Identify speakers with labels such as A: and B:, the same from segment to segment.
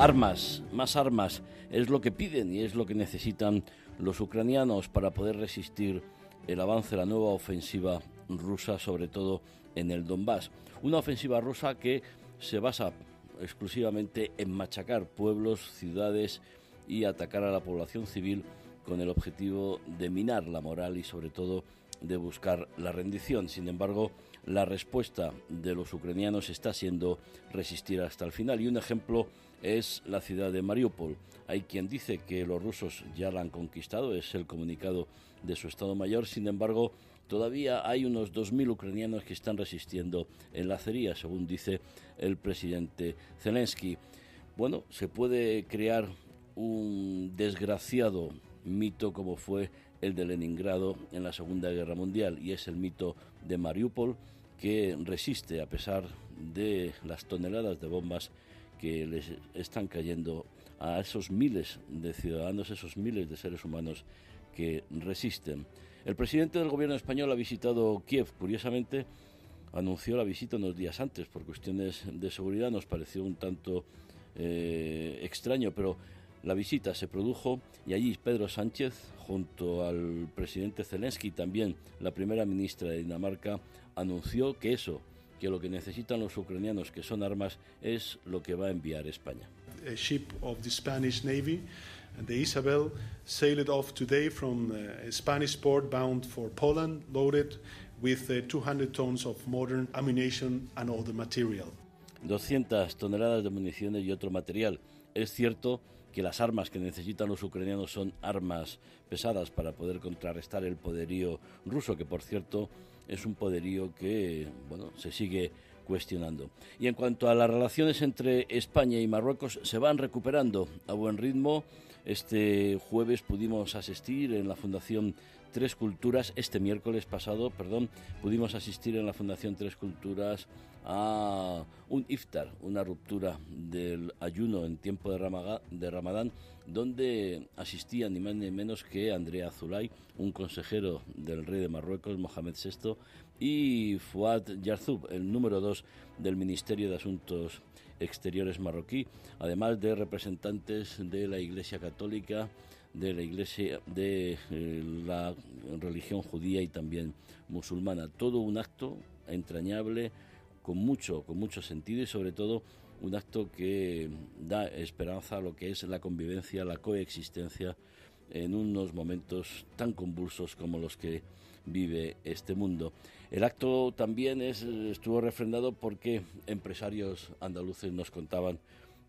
A: Armas, más armas, es lo que piden y es lo que necesitan los ucranianos para poder resistir el avance de la nueva ofensiva rusa, sobre todo en el Donbass. Una ofensiva rusa que se basa exclusivamente en machacar pueblos, ciudades y atacar a la población civil con el objetivo de minar la moral y sobre todo de buscar la rendición. Sin embargo, la respuesta de los ucranianos está siendo resistir hasta el final. Y un ejemplo es la ciudad de Mariupol. Hay quien dice que los rusos ya la han conquistado, es el comunicado de su Estado Mayor, sin embargo, todavía hay unos 2.000 ucranianos que están resistiendo en la acería, según dice el presidente Zelensky. Bueno, se puede crear un desgraciado mito como fue el de Leningrado en la Segunda Guerra Mundial y es el mito de Mariupol que resiste a pesar de las toneladas de bombas que les están cayendo a esos miles de ciudadanos, esos miles de seres humanos que resisten. El presidente del gobierno español ha visitado Kiev, curiosamente anunció la visita unos días antes por cuestiones de seguridad, nos pareció un tanto eh, extraño, pero la visita se produjo y allí Pedro Sánchez, junto al presidente Zelensky y también la primera ministra de Dinamarca, anunció que eso, que lo que necesitan los ucranianos, que son armas, es lo que va a enviar España.
B: A ship of the Spanish Navy, the Isabel, sailed off today from uh, a Spanish port bound for Poland, loaded with 200 uh, tons of modern ammunition and other material.
A: 200 toneladas de municiones y otro material. Es cierto que las armas que necesitan los ucranianos son armas pesadas para poder contrarrestar el poderío ruso, que por cierto es un poderío que bueno, se sigue cuestionando. Y en cuanto a las relaciones entre España y Marruecos, se van recuperando a buen ritmo. Este jueves pudimos asistir en la Fundación Tres Culturas, este miércoles pasado, perdón, pudimos asistir en la Fundación Tres Culturas a un iftar, una ruptura del ayuno en tiempo de, Ramadán, donde asistían ni más ni menos que Andrea Zulay, un consejero del rey de Marruecos, Mohamed VI, y Fuad Yarzoub, el número dos del Ministerio de Asuntos Exteriores marroquí, además de representantes de la Iglesia Católica, de la Iglesia, de eh, la religión judía y también musulmana. Todo un acto entrañable, con mucho, con mucho sentido y sobre todo un acto que da esperanza a lo que es la convivencia, la coexistencia en unos momentos tan convulsos como los que vive este mundo. El acto también es, estuvo refrendado porque empresarios andaluces nos contaban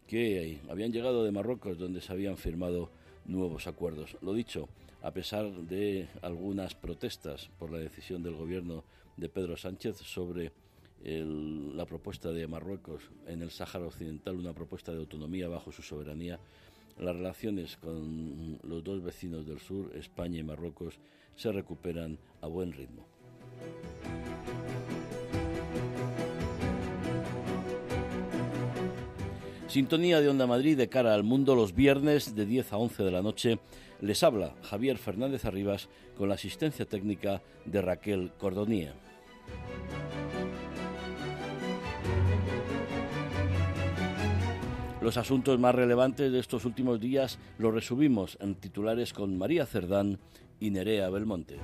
A: que habían llegado de Marruecos donde se habían firmado nuevos acuerdos. Lo dicho, a pesar de algunas protestas por la decisión del gobierno de Pedro Sánchez sobre la propuesta de Marruecos en el Sáhara Occidental, una propuesta de autonomía bajo su soberanía, las relaciones con los dos vecinos del sur, España y Marruecos, se recuperan a buen ritmo. Sintonía de Onda Madrid de cara al mundo los viernes de 10 a 11 de la noche. Les habla Javier Fernández Arribas con la asistencia técnica de Raquel Cordonía. Los asuntos más relevantes de estos últimos días los resumimos en titulares con María Cerdán y Nerea Belmonte.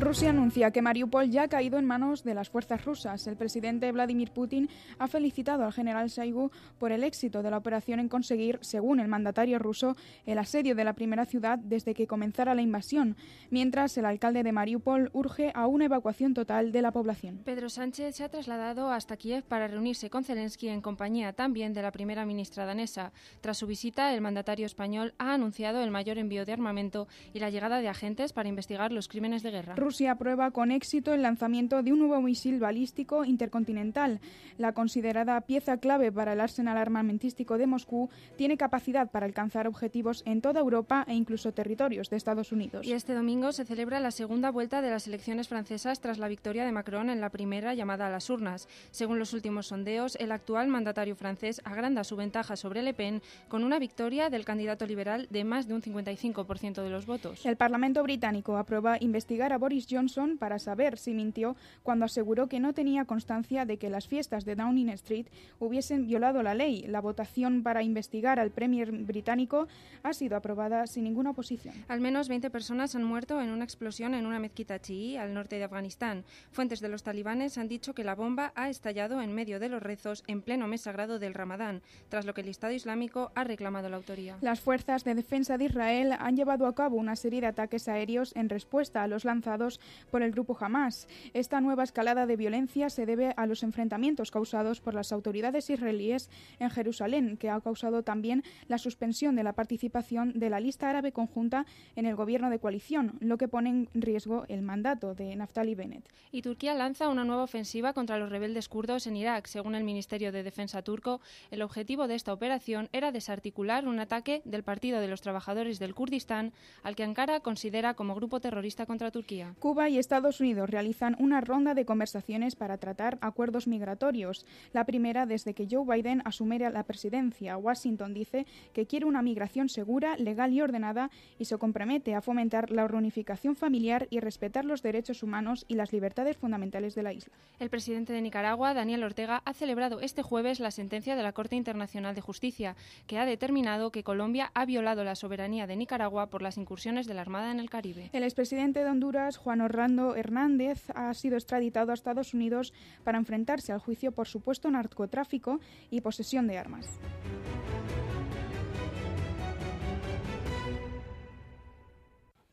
C: Rusia anuncia que Mariupol ya ha caído en manos de las fuerzas rusas. El presidente Vladimir Putin ha felicitado al general Shoigu por el éxito de la operación en conseguir, según el mandatario ruso, el asedio de la primera ciudad desde que comenzara la invasión, mientras el alcalde de Mariupol urge a una evacuación total de la población.
D: Pedro Sánchez se ha trasladado hasta Kiev para reunirse con Zelensky en compañía también de la primera ministra danesa. Tras su visita, el mandatario español ha anunciado el mayor envío de armamento y la llegada de agentes para investigar los crímenes de guerra.
C: Rusia aprueba con éxito el lanzamiento de un nuevo misil balístico intercontinental. La considerada pieza clave para el arsenal armamentístico de Moscú tiene capacidad para alcanzar objetivos en toda Europa e incluso territorios de Estados Unidos.
D: Y este domingo se celebra la segunda vuelta de las elecciones francesas tras la victoria de Macron en la primera llamada a las urnas. Según los últimos sondeos, el actual mandatario francés agranda su ventaja sobre Le Pen con una victoria del candidato liberal de más de un 55% de los votos.
C: El Parlamento británico aprueba investigar a Boris Johnson para saber si mintió cuando aseguró que no tenía constancia de que las fiestas de Downing Street hubiesen violado la ley. La votación para investigar al Premier británico ha sido aprobada sin ninguna oposición.
D: Al menos 20 personas han muerto en una explosión en una mezquita chií al norte de Afganistán. Fuentes de los talibanes han dicho que la bomba ha estallado en medio de los rezos en pleno mes sagrado del Ramadán, tras lo que el Estado Islámico ha reclamado la autoría.
C: Las fuerzas de defensa de Israel han llevado a cabo una serie de ataques aéreos en respuesta a los lanzados por el grupo Hamas. Esta nueva escalada de violencia se debe a los enfrentamientos causados por las autoridades israelíes en Jerusalén, que ha causado también la suspensión de la participación de la lista árabe conjunta en el gobierno de coalición, lo que pone en riesgo el mandato de Naftali Bennett.
D: Y Turquía lanza una nueva ofensiva contra los rebeldes kurdos en Irak. Según el Ministerio de Defensa turco, el objetivo de esta operación era desarticular un ataque del Partido de los Trabajadores del Kurdistán, al que Ankara considera como grupo terrorista contra Turquía.
C: Cuba y Estados Unidos realizan una ronda de conversaciones para tratar acuerdos migratorios, la primera desde que Joe Biden asumiera la presidencia. Washington dice que quiere una migración segura, legal y ordenada y se compromete a fomentar la reunificación familiar y respetar los derechos humanos y las libertades fundamentales de la isla.
D: El presidente de Nicaragua, Daniel Ortega, ha celebrado este jueves la sentencia de la Corte Internacional de Justicia, que ha determinado que Colombia ha violado la soberanía de Nicaragua por las incursiones de la Armada en el Caribe.
C: El expresidente de Honduras, Juan Juan Orlando Hernández ha sido extraditado a Estados Unidos para enfrentarse al juicio por supuesto narcotráfico y posesión de armas.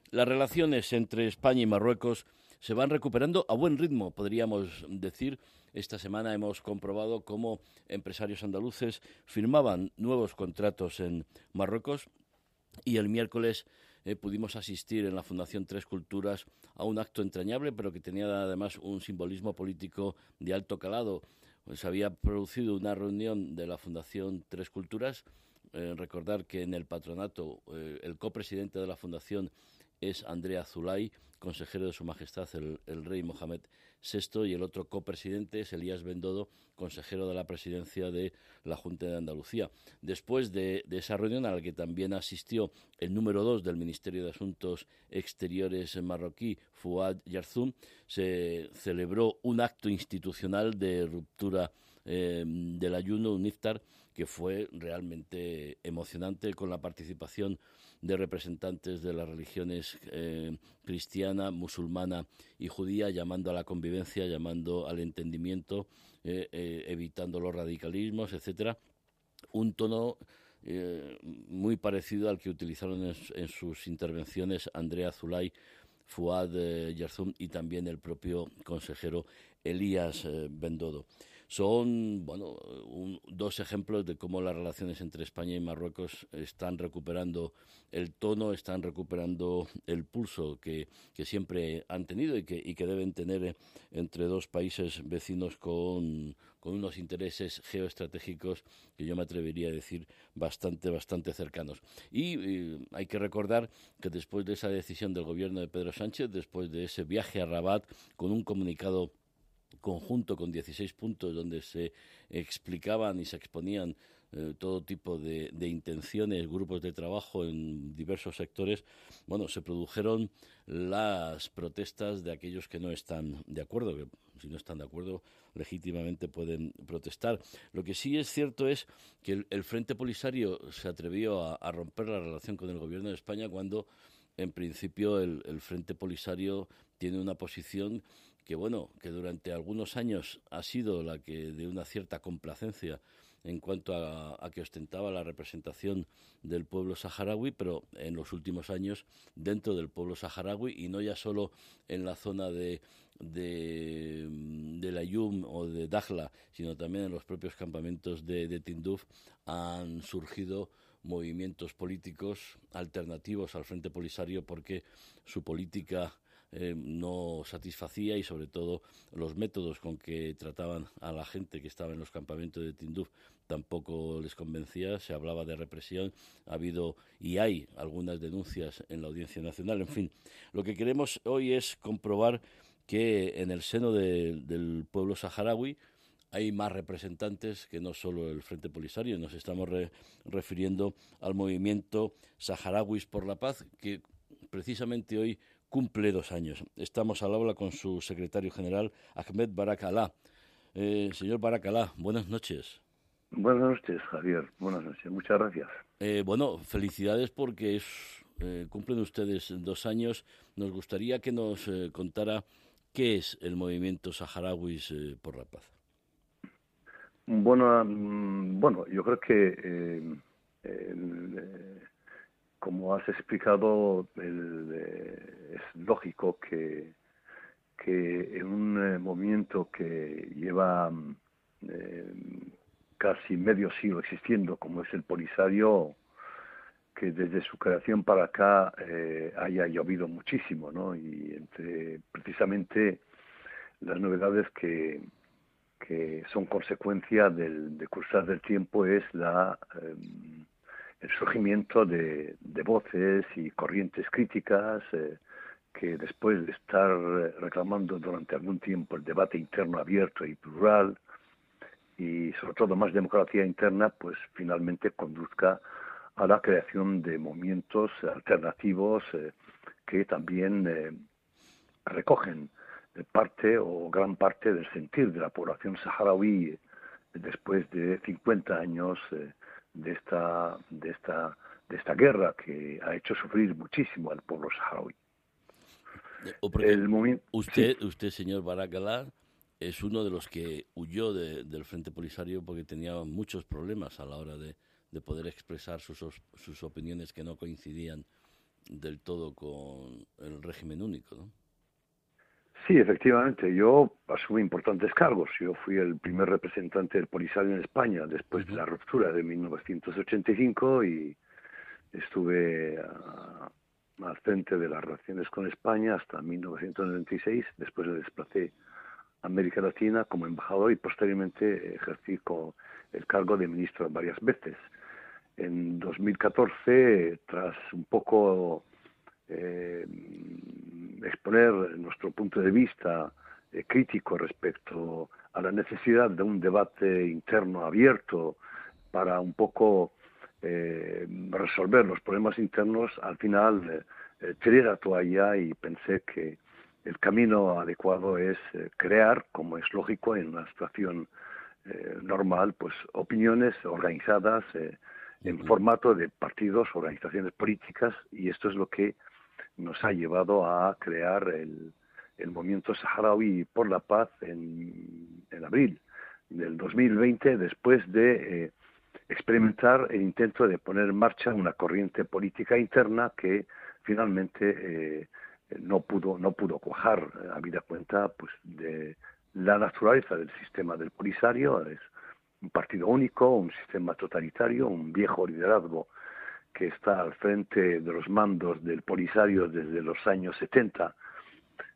A: Las relaciones entre España y Marruecos se van recuperando a buen ritmo, podríamos decir. Esta semana hemos comprobado cómo empresarios andaluces firmaban nuevos contratos en Marruecos y el miércoles eh, pudimos asistir en la Fundación Tres Culturas a un acto entrañable, pero que tenía además un simbolismo político de alto calado. Se había producido una reunión de la Fundación Tres Culturas. Eh, recordar que en el patronato eh, el copresidente de la Fundación es Andrea Zulay, consejero de Su Majestad el, Rey Mohamed VI, y el otro copresidente es Elías Bendodo, consejero de la presidencia de la Junta de Andalucía. Después de, esa reunión, a la que también asistió el número dos del Ministerio de Asuntos Exteriores marroquí, Fouad Yarzoum, se celebró un acto institucional de ruptura eh, del ayuno, un iftar, que fue realmente emocionante con la participación de representantes de las religiones eh, cristiana, musulmana y judía, llamando a la convivencia, llamando al entendimiento, eh, eh, evitando los radicalismos, etcétera. Un tono muy parecido al que utilizaron en, sus intervenciones Andrea Zulay, Fuad Yarzum y también el propio consejero Elías Bendodo. Son, bueno, dos ejemplos de cómo las relaciones entre España y Marruecos están recuperando el tono, están recuperando el pulso que, siempre han tenido y que, y que deben tener entre dos países vecinos con, con unos intereses geoestratégicos que yo me atrevería a decir bastante, bastante cercanos. Y, hay que recordar que después de esa decisión del gobierno de Pedro Sánchez, después de ese viaje a Rabat con un comunicado conjunto con 16 puntos donde se explicaban y se exponían eh, todo tipo de, intenciones, grupos de trabajo en diversos sectores, bueno, se produjeron las protestas de aquellos que no están de acuerdo, que si no están de acuerdo legítimamente pueden protestar. Lo que sí es cierto es que el, Frente Polisario se atrevió a romper la relación con el gobierno de España cuando en principio el, Frente Polisario tiene una posición que bueno, que durante algunos años ha sido la que de una cierta complacencia en cuanto a, que ostentaba la representación del pueblo saharaui, pero en los últimos años dentro del pueblo saharaui y no ya solo en la zona de, de, de la Yum o de Dakhla, sino también en los propios campamentos de, de Tinduf, han surgido movimientos políticos alternativos al Frente Polisario porque su política eh, no satisfacía y sobre todo los métodos con que trataban a la gente que estaba en los campamentos de Tinduf tampoco les convencía, se hablaba de represión, ha habido y hay algunas denuncias en la Audiencia Nacional, en fin, lo que queremos hoy es comprobar que en el seno del pueblo saharaui hay más representantes que no solo el Frente Polisario, nos estamos refiriendo al movimiento Saharauis por la Paz, que precisamente hoy cumple dos años. Estamos al habla con su secretario general, Ahmed Barakalá. Eh, señor Barakalá, buenas noches.
E: Buenas noches, Javier. Buenas noches. Muchas gracias.
A: Eh, bueno, felicidades porque es, eh, cumplen ustedes dos años. Nos gustaría que nos eh, contara qué es el movimiento Saharauis por la Paz.
E: Bueno, mm, bueno, yo creo que como has explicado, eh, es lógico que, que en un eh, movimiento que lleva mm, eh, casi medio siglo existiendo, como es el Polisario, que desde su creación para acá haya llovido muchísimo, ¿no? Y entre precisamente las novedades que, que son consecuencia del, de del tiempo es la el surgimiento de, voces y corrientes críticas eh, que después de estar eh, reclamando durante algún tiempo el debate interno abierto y plural y sobre todo más democracia interna, pues finalmente conduzca a la creación de movimientos alternativos eh, que también recogen parte o gran parte del sentir de la población saharaui después de 50 años de esta, de esta, de esta guerra que ha hecho sufrir muchísimo al pueblo saharaui.
A: El usted, usted, señor Barakalá, es uno de los que huyó del Frente Polisario porque tenía muchos problemas a la hora de, de poder expresar sus, sus opiniones que no coincidían del todo con el régimen único, ¿no?
E: Sí, efectivamente. Yo asumí importantes cargos. Yo fui el primer representante del Polisario en España después de la ruptura de 1985 y estuve al frente de las relaciones con España hasta 1996. Después me desplacé a América Latina como embajador y posteriormente ejercí el cargo de ministro varias veces. En 2014, tras un poco eh, exponer nuestro punto de vista eh, crítico respecto a la necesidad de un debate interno abierto para un poco eh, resolver los problemas internos, al final eh, tiré la toalla y pensé que el camino adecuado es crear, como es lógico en una situación normal, pues opiniones organizadas en formato de partidos, organizaciones políticas, y esto es lo que nos ha llevado a crear el, movimiento saharaui por la paz en, abril del 2020, después de eh, experimentar el intento de poner en marcha una corriente política interna que finalmente eh, no pudo no pudo cuajar, habida cuenta pues de la naturaleza del sistema del Polisario, es un partido único, un sistema totalitario, un viejo liderazgo que está al frente de los mandos del Polisario desde los años 70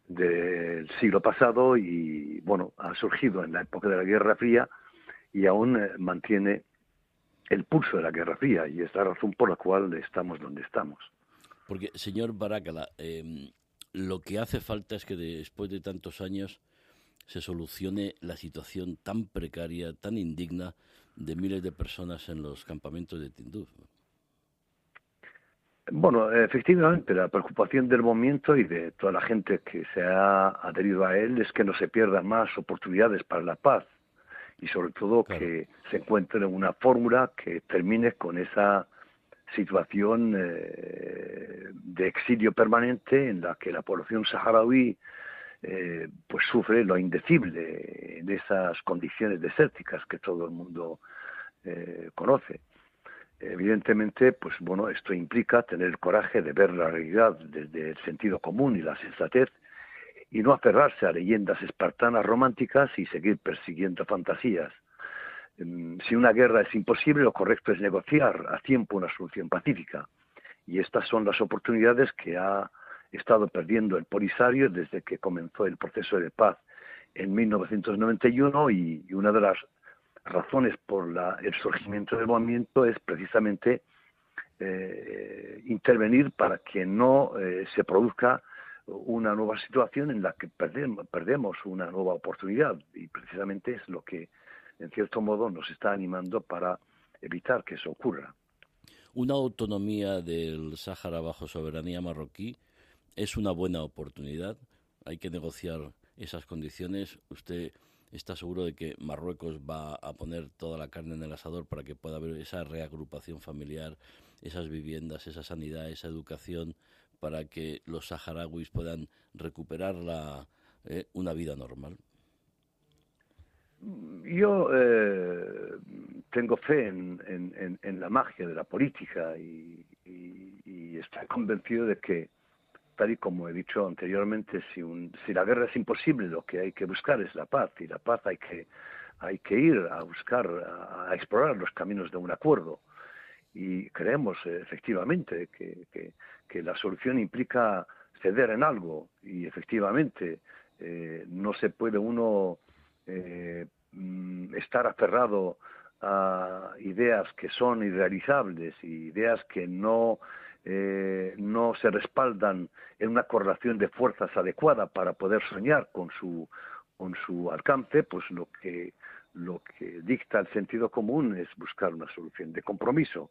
E: del siglo pasado y, bueno, ha surgido en la época de la Guerra Fría y aún eh, mantiene el pulso de la Guerra Fría y es la razón por la cual estamos donde estamos.
A: Porque, señor Barácala, em, lo que hace falta es que después de tantos años se solucione la situación tan precaria, tan indigna de miles de personas en los campamentos de Tinduf.
E: Bueno, efectivamente, la preocupación del movimiento y de toda la gente que se ha adherido a él es que no se pierdan más oportunidades para la paz y sobre todo que se encuentre una fórmula que termine con esa situación de exilio permanente en la que la población saharaui pues sufre lo indecible en esas condiciones desérticas que todo el mundo conoce. Evidentemente, pues bueno, esto implica tener el coraje de ver la realidad desde el sentido común y la sensatez y no aferrarse a leyendas espartanas románticas y seguir persiguiendo fantasías. Em, si una guerra es imposible, lo correcto es negociar a tiempo una solución pacífica. Y estas son las oportunidades que ha estado perdiendo el Polisario desde que comenzó el proceso de paz en 1991 y una de las razones por la, el surgimiento del movimiento es precisamente eh, intervenir para que no eh, se produzca una nueva situación en la que perdemos, perdemos una nueva oportunidad y precisamente es lo que en cierto modo nos está animando para evitar que eso ocurra.
A: Una autonomía del Sáhara bajo soberanía marroquí es una buena oportunidad. Hay que negociar esas condiciones. Usted está seguro de que Marruecos va a poner toda la carne en el asador para que pueda haber esa reagrupación familiar, esas viviendas, esa sanidad, esa educación, para que los saharauis puedan recuperar la, eh, una vida normal?
E: Yo eh, tengo fe en, en, la magia de la política y estoy convencido de que y como he dicho anteriormente, si, la guerra es imposible, lo que hay que buscar es la paz, y la paz hay que, hay que ir a buscar, a, explorar los caminos de un acuerdo. Y creemos efectivamente que, que, la solución implica ceder en algo, y efectivamente eh, no se puede uno eh, mm, estar aferrado a ideas que son irrealizables y ideas que no eh, no se respaldan en una correlación de fuerzas adecuada para poder soñar con su, con su alcance, pues lo que, lo que dicta el sentido común es buscar una solución de compromiso.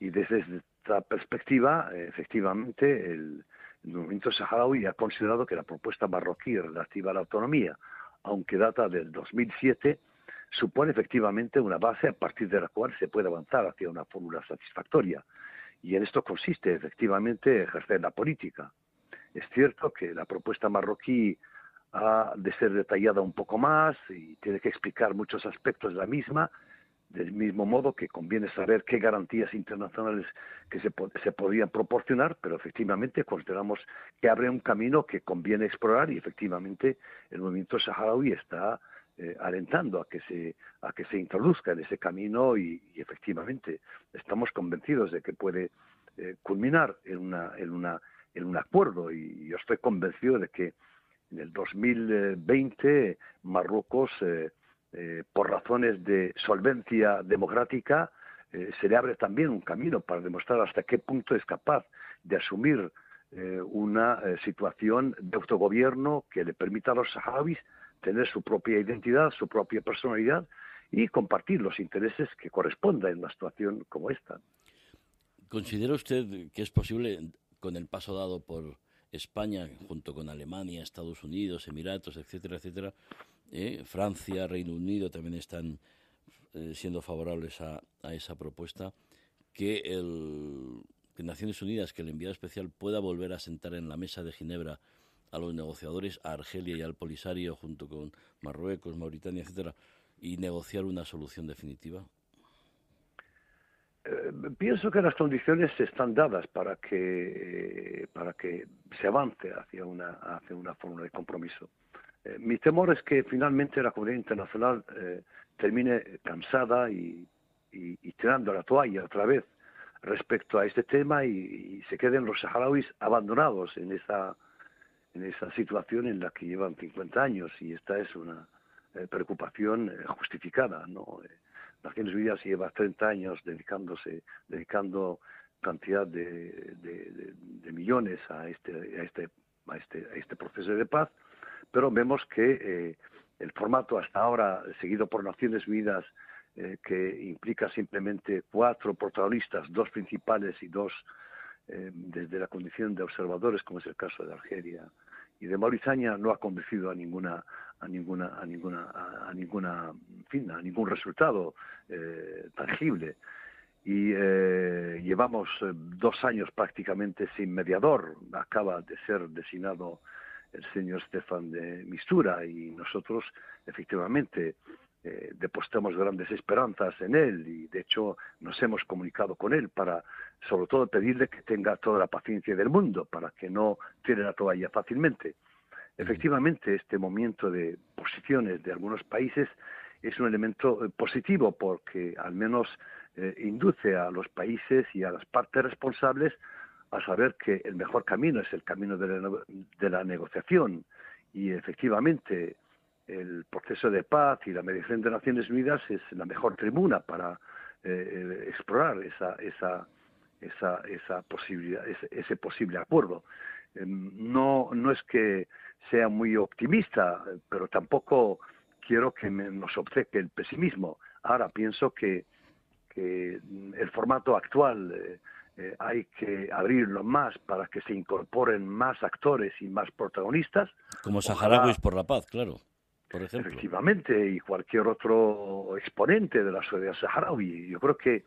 E: Y desde esta perspectiva, efectivamente, el, el movimiento saharaui ha considerado que la propuesta marroquí relativa a la autonomía, aunque data del 2007, supone efectivamente una base a partir de la cual se puede avanzar hacia una fórmula satisfactoria. Y en esto consiste efectivamente ejercer la política. Es cierto que la propuesta marroquí ha de ser detallada un poco más y tiene que explicar muchos aspectos de la misma, del mismo modo que conviene saber qué garantías internacionales que se, se podrían proporcionar, pero efectivamente consideramos que abre un camino que conviene explorar y efectivamente el movimiento saharaui está eh, alentando a que se a que se introduzca en ese camino y, efectivamente estamos convencidos de que puede eh, culminar en una en una en un acuerdo y yo estoy convencido de que en el 2020 Marruecos eh, por razones de solvencia democrática se le abre también un camino para demostrar hasta qué punto es capaz de asumir una situación de autogobierno que le permita a los saharauis tener su propia identidad, su propia personalidad y compartir los intereses que correspondan en una situación como esta.
A: ¿Considera usted que es posible, con el paso dado por España, junto con Alemania, Estados Unidos, Emiratos, etcétera, etcétera, eh, Francia, Reino Unido también están eh, siendo favorables a, esa propuesta, que, el, que Naciones Unidas, que el enviado especial pueda volver a sentar en la mesa de Ginebra a los negociadores, a Argelia y al Polisario, junto con Marruecos, Mauritania, etcétera, y negociar una solución definitiva?
E: Eh, pienso que las condiciones están dadas para que para que se avance hacia una hacia una fórmula de compromiso. Eh, mi temor es que finalmente la comunidad internacional eh, termine cansada y, tirando la toalla otra vez respecto a este tema y, y se queden los saharauis abandonados en esa en esa situación en la que llevan 50 años y esta es una eh, preocupación eh, justificada. ¿no? Eh, Naciones Unidas lleva 30 años dedicándose, dedicando cantidad de, de, millones este, a, este, a, este, a este proceso de paz, pero vemos que el formato hasta ahora seguido por Naciones Unidas que implica simplemente cuatro protagonistas, dos principales y dos eh, desde la condición de observadores, como es el caso de Argelia y de Mauritania, no ha conducido a ninguna a ninguna a ninguna a, ninguna fin, a ningún resultado eh, tangible. y eh, llevamos eh, dos años prácticamente sin mediador. Acaba de ser designado el señor Stefan de Mistura y nosotros efectivamente eh, depositamos grandes esperanzas en él y de hecho nos hemos comunicado con él para sobre todo pedirle que tenga toda la paciencia del mundo para que no tire la toalla fácilmente. Efectivamente, este movimiento de posiciones de algunos países es un elemento positivo porque al menos eh, induce a los países y a las partes responsables a saber que el mejor camino es el camino de la, negociación y efectivamente el proceso de paz y la mediación de Naciones Unidas es la mejor tribuna para eh, explorar esa, esa, esa, esa posibilidad, ese, posible acuerdo. Em, no, no es que sea muy optimista, pero tampoco quiero que nos obceque el pesimismo. Ahora pienso que que el formato actual eh, eh, hay que abrirlo más para que se incorporen más actores y más protagonistas.
A: Como Saharauis por la Paz, claro.
E: Efectivamente, y cualquier otro exponente de la sociedad saharaui. Yo creo que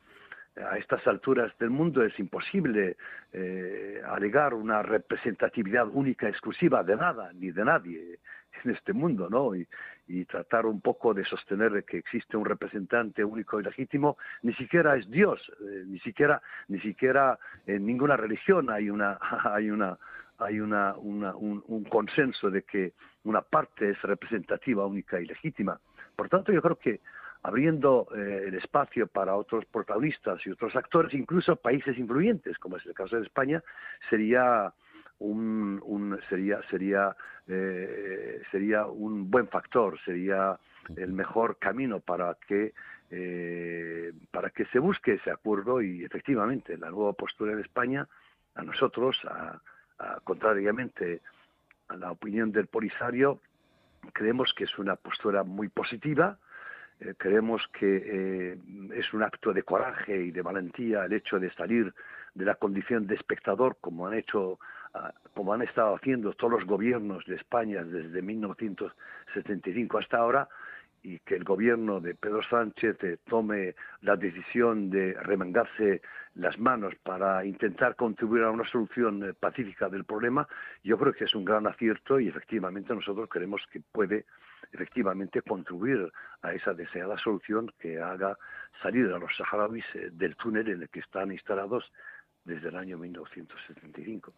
E: a estas alturas del mundo es imposible eh, alegar una representatividad única, exclusiva de nada ni de nadie en este mundo, ¿no? Y, tratar un poco de sostener que existe un representante único y legítimo, ni siquiera es Dios, eh, ni siquiera, ni siquiera en ninguna religión hay una, hay una, hay una, un, un consenso de que una parte es representativa, única y legítima. Por tanto, yo creo que abriendo eh, el espacio para otros protagonistas y otros actores, incluso países influyentes, como es el caso de España, sería un, sería sería eh, sería un buen factor, sería el mejor camino para que eh, para que se busque ese acuerdo y efectivamente la nueva postura de España a nosotros, a, contrariamente a la opinión del Polisario, creemos que es una postura muy positiva, eh, creemos que eh, es un acto de coraje y de valentía el hecho de salir de la condición de espectador como han hecho ah, como han estado haciendo todos los gobiernos de España desde 1975 hasta ahora y que el gobierno de Pedro Sánchez eh, tome la decisión de remangarse las manos para intentar contribuir a una solución eh, pacífica del problema, yo creo que es un gran acierto y efectivamente nosotros creemos que puede efectivamente contribuir a esa deseada solución que haga salir a los saharauis eh, del túnel en el que están instalados desde el año 1975.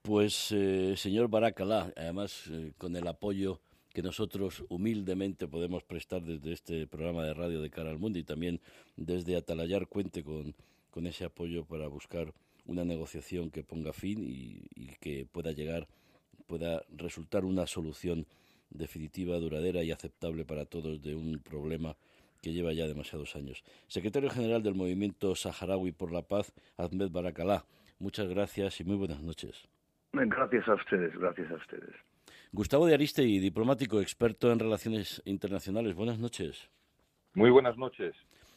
A: Pues, señor Baracalá, además con el apoyo que nosotros humildemente podemos prestar desde este programa de radio de cara al mundo y también desde Atalayar cuente con, con ese apoyo para buscar una negociación que ponga fin y, que pueda llegar, pueda resultar una solución definitiva, duradera y aceptable para todos de un problema que lleva ya demasiados años. Secretario General del Movimiento Saharaui por la Paz, Ahmed Barakalá, muchas gracias y muy buenas noches.
E: Gracias a ustedes, gracias a ustedes.
A: Gustavo de Aristegui, diplomático, experto en relaciones internacionales. Buenas noches.
F: Muy buenas noches.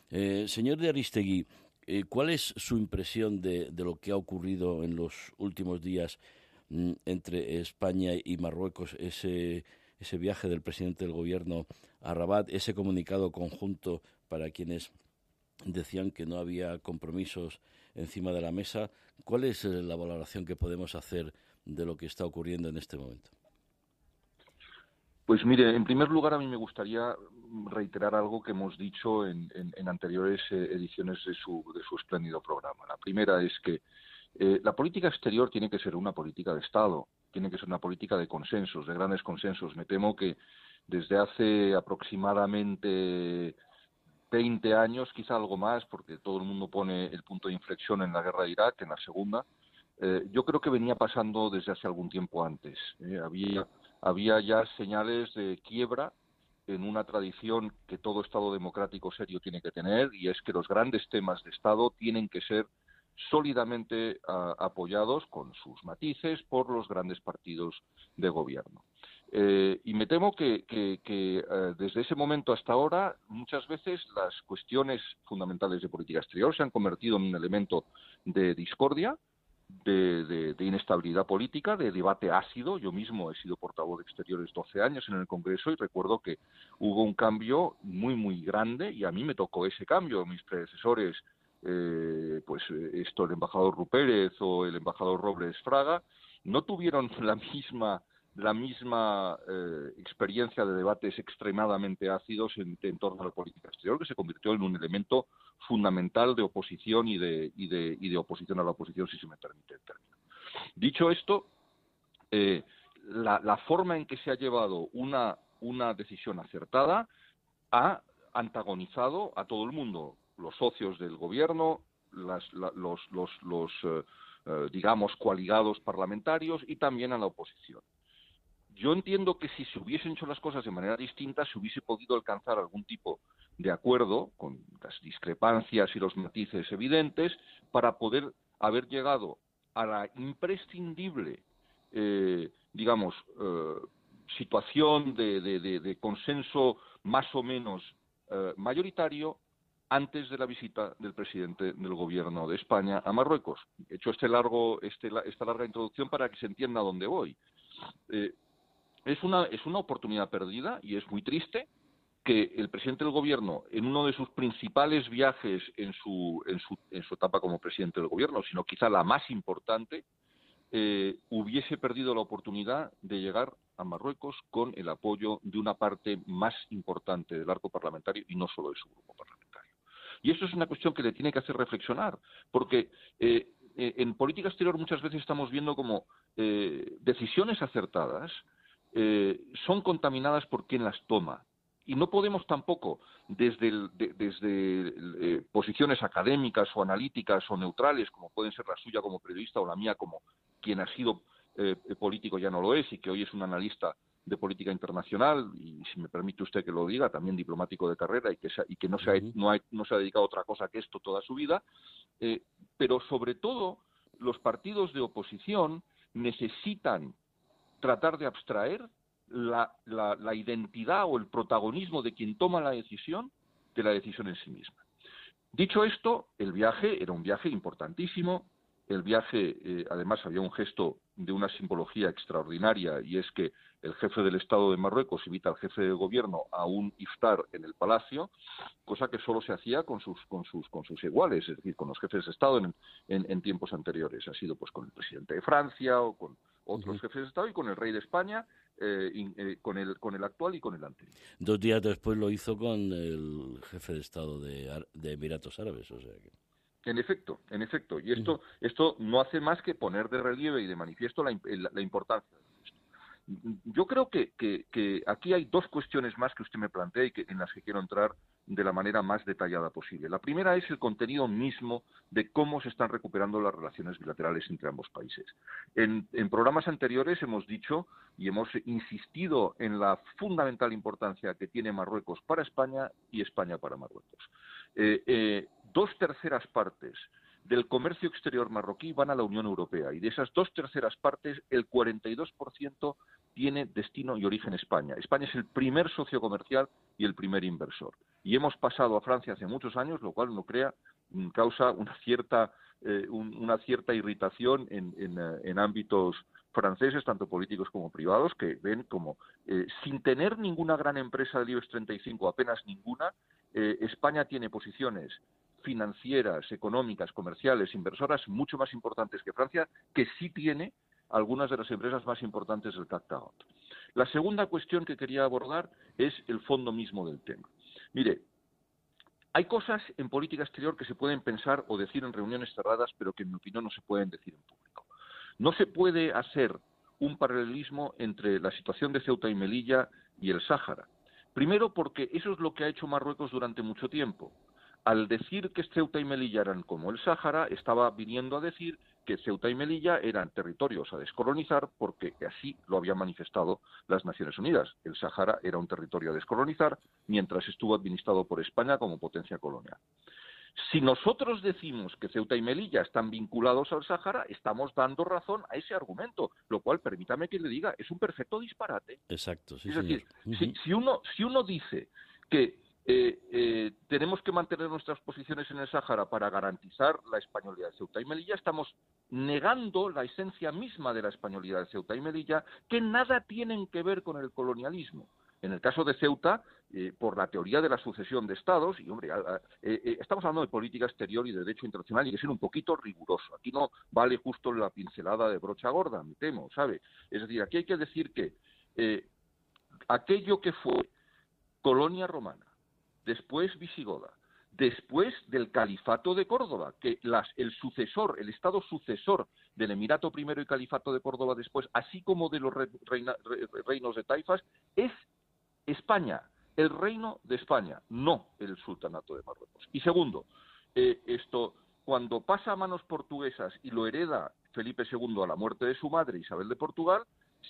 A: Eh, señor de Aristegui, eh, ¿cuál es su impresión de, lo que ha ocurrido en los últimos días mm, entre España y Marruecos? Ese, ese viaje del presidente del gobierno a Rabat, ese comunicado conjunto para quienes decían que no había compromisos encima de la mesa. ¿Cuál es eh, la valoración que podemos hacer de lo que está ocurriendo en este momento?
F: Pues mire, en primer lugar a mí me gustaría reiterar algo que hemos dicho en, anteriores eh, ediciones de su, de su espléndido programa. La primera es que eh, la política exterior tiene que ser una política de Estado, tiene que ser una política de consensos, de grandes consensos. Me temo que desde hace aproximadamente 20 años, quizá algo más, porque todo el mundo pone el punto de inflexión en la guerra de Irak, en la segunda, eh, yo creo que venía pasando desde hace algún tiempo antes. había ya señales de quiebra en una tradición que todo Estado democrático serio tiene que tener, y es que los grandes temas de Estado tienen que ser sólidamente ah, apoyados con sus matices por los grandes partidos de gobierno. Eh, y me temo que, eh, desde ese momento hasta ahora muchas veces las cuestiones fundamentales de política exterior se han convertido en un elemento de discordia, de, inestabilidad política, de debate ácido. Yo mismo he sido portavoz de Exteriores 12 años en el Congreso y recuerdo que hubo un cambio muy, muy grande y a mí me tocó ese cambio. Mis predecesores pues esto el embajador Rupérez o el embajador Robles Fraga, no tuvieron la misma la misma eh, experiencia de debates extremadamente ácidos en, torno a la política exterior, que se convirtió en un elemento fundamental de oposición y de, y de, y de oposición a la oposición, si se me permite el término. Dicho esto, eh, la, forma en que se ha llevado una, decisión acertada ha antagonizado a todo el mundo, los socios del gobierno, las, los, los, los eh, digamos, coaligados parlamentarios y también a la oposición. Yo entiendo que si se hubiesen hecho las cosas de manera distinta, se hubiese podido alcanzar algún tipo de acuerdo, con las discrepancias y los matices evidentes, para poder haber llegado a la imprescindible, eh, digamos, eh, situación de, consenso más o menos eh, mayoritario antes de la visita del presidente del gobierno de España a Marruecos. He hecho este largo, este, esta larga introducción para que se entienda a dónde voy es una, es una oportunidad perdida y es muy triste que el presidente del gobierno, en uno de sus principales viajes en su, en su, en su etapa como presidente del gobierno, sino quizá la más importante, eh, hubiese perdido la oportunidad de llegar a Marruecos con el apoyo de una parte más importante del arco parlamentario y no solo de su grupo parlamentario. Y eso es una cuestión que le tiene que hacer reflexionar, porque eh, eh, en política exterior muchas veces estamos viendo como decisiones acertadas eh, son contaminadas por quien las toma. Y no podemos tampoco, desde, desde eh, posiciones académicas o analíticas o neutrales, como pueden ser la suya como periodista o la mía como quien ha sido eh, político ya no lo es y que hoy es un analista de política internacional y si me permite usted que lo diga también diplomático de carrera y que, y que no, se ha, no, no, se ha dedicado a otra cosa que esto toda su vida pero sobre todo los partidos de oposición necesitan tratar de abstraer la, la, identidad o el protagonismo de quien toma la decisión de la decisión en sí misma. Dicho esto, el viaje era un viaje importantísimo. El viaje, eh, además, había un gesto de una simbología extraordinaria y es que el jefe del Estado de Marruecos invita al jefe de gobierno a un iftar en el palacio, cosa que solo se hacía con sus, con sus, con sus iguales, es decir, con los jefes de Estado en, en tiempos anteriores. Ha sido pues con el presidente de Francia o con otros jefes de Estado y con el rey de España, eh, eh, con, el, con el actual y con el anterior.
A: Dos días después lo hizo con el jefe de Estado de, de Emiratos Árabes, o sea que...
F: En efecto, en efecto. Y esto, esto no hace más que poner de relieve y de manifiesto la, la, importancia yo creo que, que, aquí hay dos cuestiones más que usted me plantea y que, en las que quiero entrar de la manera más detallada posible. La primera es el contenido mismo de cómo se están recuperando las relaciones bilaterales entre ambos países. En, programas anteriores hemos dicho y hemos insistido en la fundamental importancia que tiene Marruecos para España y España para Marruecos. Eh, eh, dos terceras partes del comercio exterior marroquí van a la Unión Europea y de esas dos terceras partes el 42% tiene destino y origen España. España es el primer socio comercial y el primer inversor. Y hemos pasado a Francia hace muchos años, lo cual no crea mm, causa una cierta eh, una cierta irritación en, eh, en, ámbitos franceses, tanto políticos como privados, que ven como, eh, sin tener ninguna gran empresa del IBEX 35, apenas ninguna, España tiene posiciones financieras, económicas, comerciales, inversoras mucho más importantes que Francia, que sí tiene algunas de las empresas más importantes del CAC La segunda cuestión que quería abordar es el fondo mismo del tema. Mire, hay cosas en política exterior que se pueden pensar o decir en reuniones cerradas, pero que en mi opinión no se pueden decir en público. No se puede hacer un paralelismo entre la situación de Ceuta y Melilla y el Sáhara. Primero porque eso es lo que ha hecho Marruecos durante mucho tiempo al decir que Ceuta y Melilla eran como el Sáhara, estaba viniendo a decir que Ceuta y Melilla eran territorios a descolonizar porque así lo habían manifestado las Naciones Unidas. El Sáhara era un territorio a descolonizar mientras estuvo administrado por España como potencia colonial. Si nosotros decimos que Ceuta y Melilla están vinculados al Sáhara, estamos dando razón a ese argumento, lo cual, permítame que le diga, es un perfecto disparate.
A: Exacto, sí,
F: Es decir, si, uno, si uno dice que eh, eh, tenemos que mantener nuestras posiciones en el Sáhara para garantizar la españolidad de Ceuta y Melilla. Estamos negando la esencia misma de la españolidad de Ceuta y Melilla, que nada tienen que ver con el colonialismo. En el caso de Ceuta, eh, por la teoría de la sucesión de estados, y hombre, estamos hablando de política exterior y de derecho internacional y hay que ser un poquito riguroso. Aquí no vale justo la pincelada de brocha gorda, me temo, ¿sabe? Es decir, aquí hay que decir que aquello que fue colonia romana, después visigoda, después del califato de Córdoba, que el sucesor, el estado sucesor del Emirato I y califato de Córdoba después, así como de los reinos de Taifas, es España, el reino de España, no el sultanato de Marruecos. Y segundo, eh, esto, cuando pasa a manos portuguesas y lo hereda Felipe II a la muerte de su madre, Isabel de Portugal,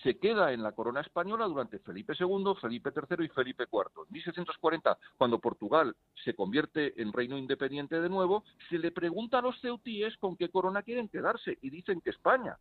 F: se queda en la corona española durante Felipe II, Felipe III y Felipe IV. En 1640, cuando Portugal se convierte en reino independiente de nuevo, se le pregunta a los ceutíes con qué corona quieren quedarse y dicen que España.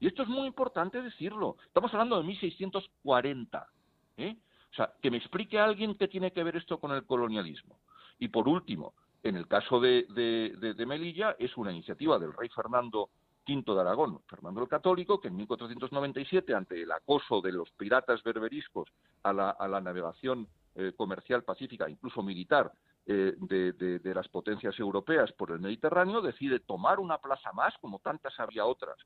F: Y esto es muy importante decirlo. Estamos hablando de 1640. ¿eh? O sea, que me explique alguien qué tiene que ver esto con el colonialismo. Y por último, en el caso de, de Melilla, es una iniciativa del rey Fernando V de Aragón, Fernando el Católico, que en 1497, ante el acoso de los piratas berberiscos a la, navegación eh, comercial pacífica, incluso militar, eh, de, las potencias europeas por el Mediterráneo, decide tomar una plaza más, como tantas había otras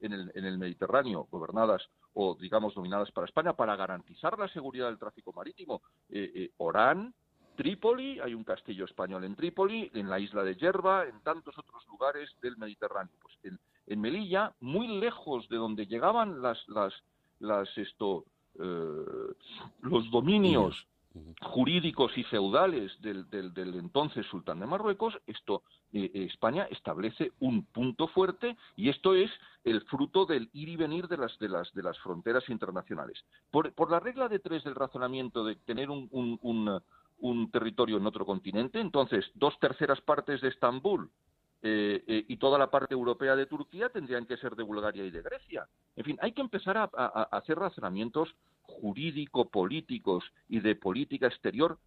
F: en el, Mediterráneo, gobernadas o, digamos, dominadas para España, para garantizar la seguridad del tráfico marítimo. Eh, Orán, Trípoli, hay un castillo español en Trípoli, en la isla de Yerba, en tantos otros lugares del Mediterráneo. Pues en, Melilla, muy lejos de donde llegaban las, las, las esto, eh, los dominios jurídicos y feudales del, del, entonces sultán de Marruecos, esto eh, eh, España establece un punto fuerte y esto es el fruto del ir y venir de las de las de las fronteras internacionales. Por, por la regla de tres del razonamiento de tener un, un, un territorio en otro continente, entonces dos terceras partes de Estambul eh, eh, y toda la parte europea de Turquía tendrían que ser de Bulgaria y de Grecia. En fin, hay que empezar a, hacer razonamientos jurídico-políticos y de política exterior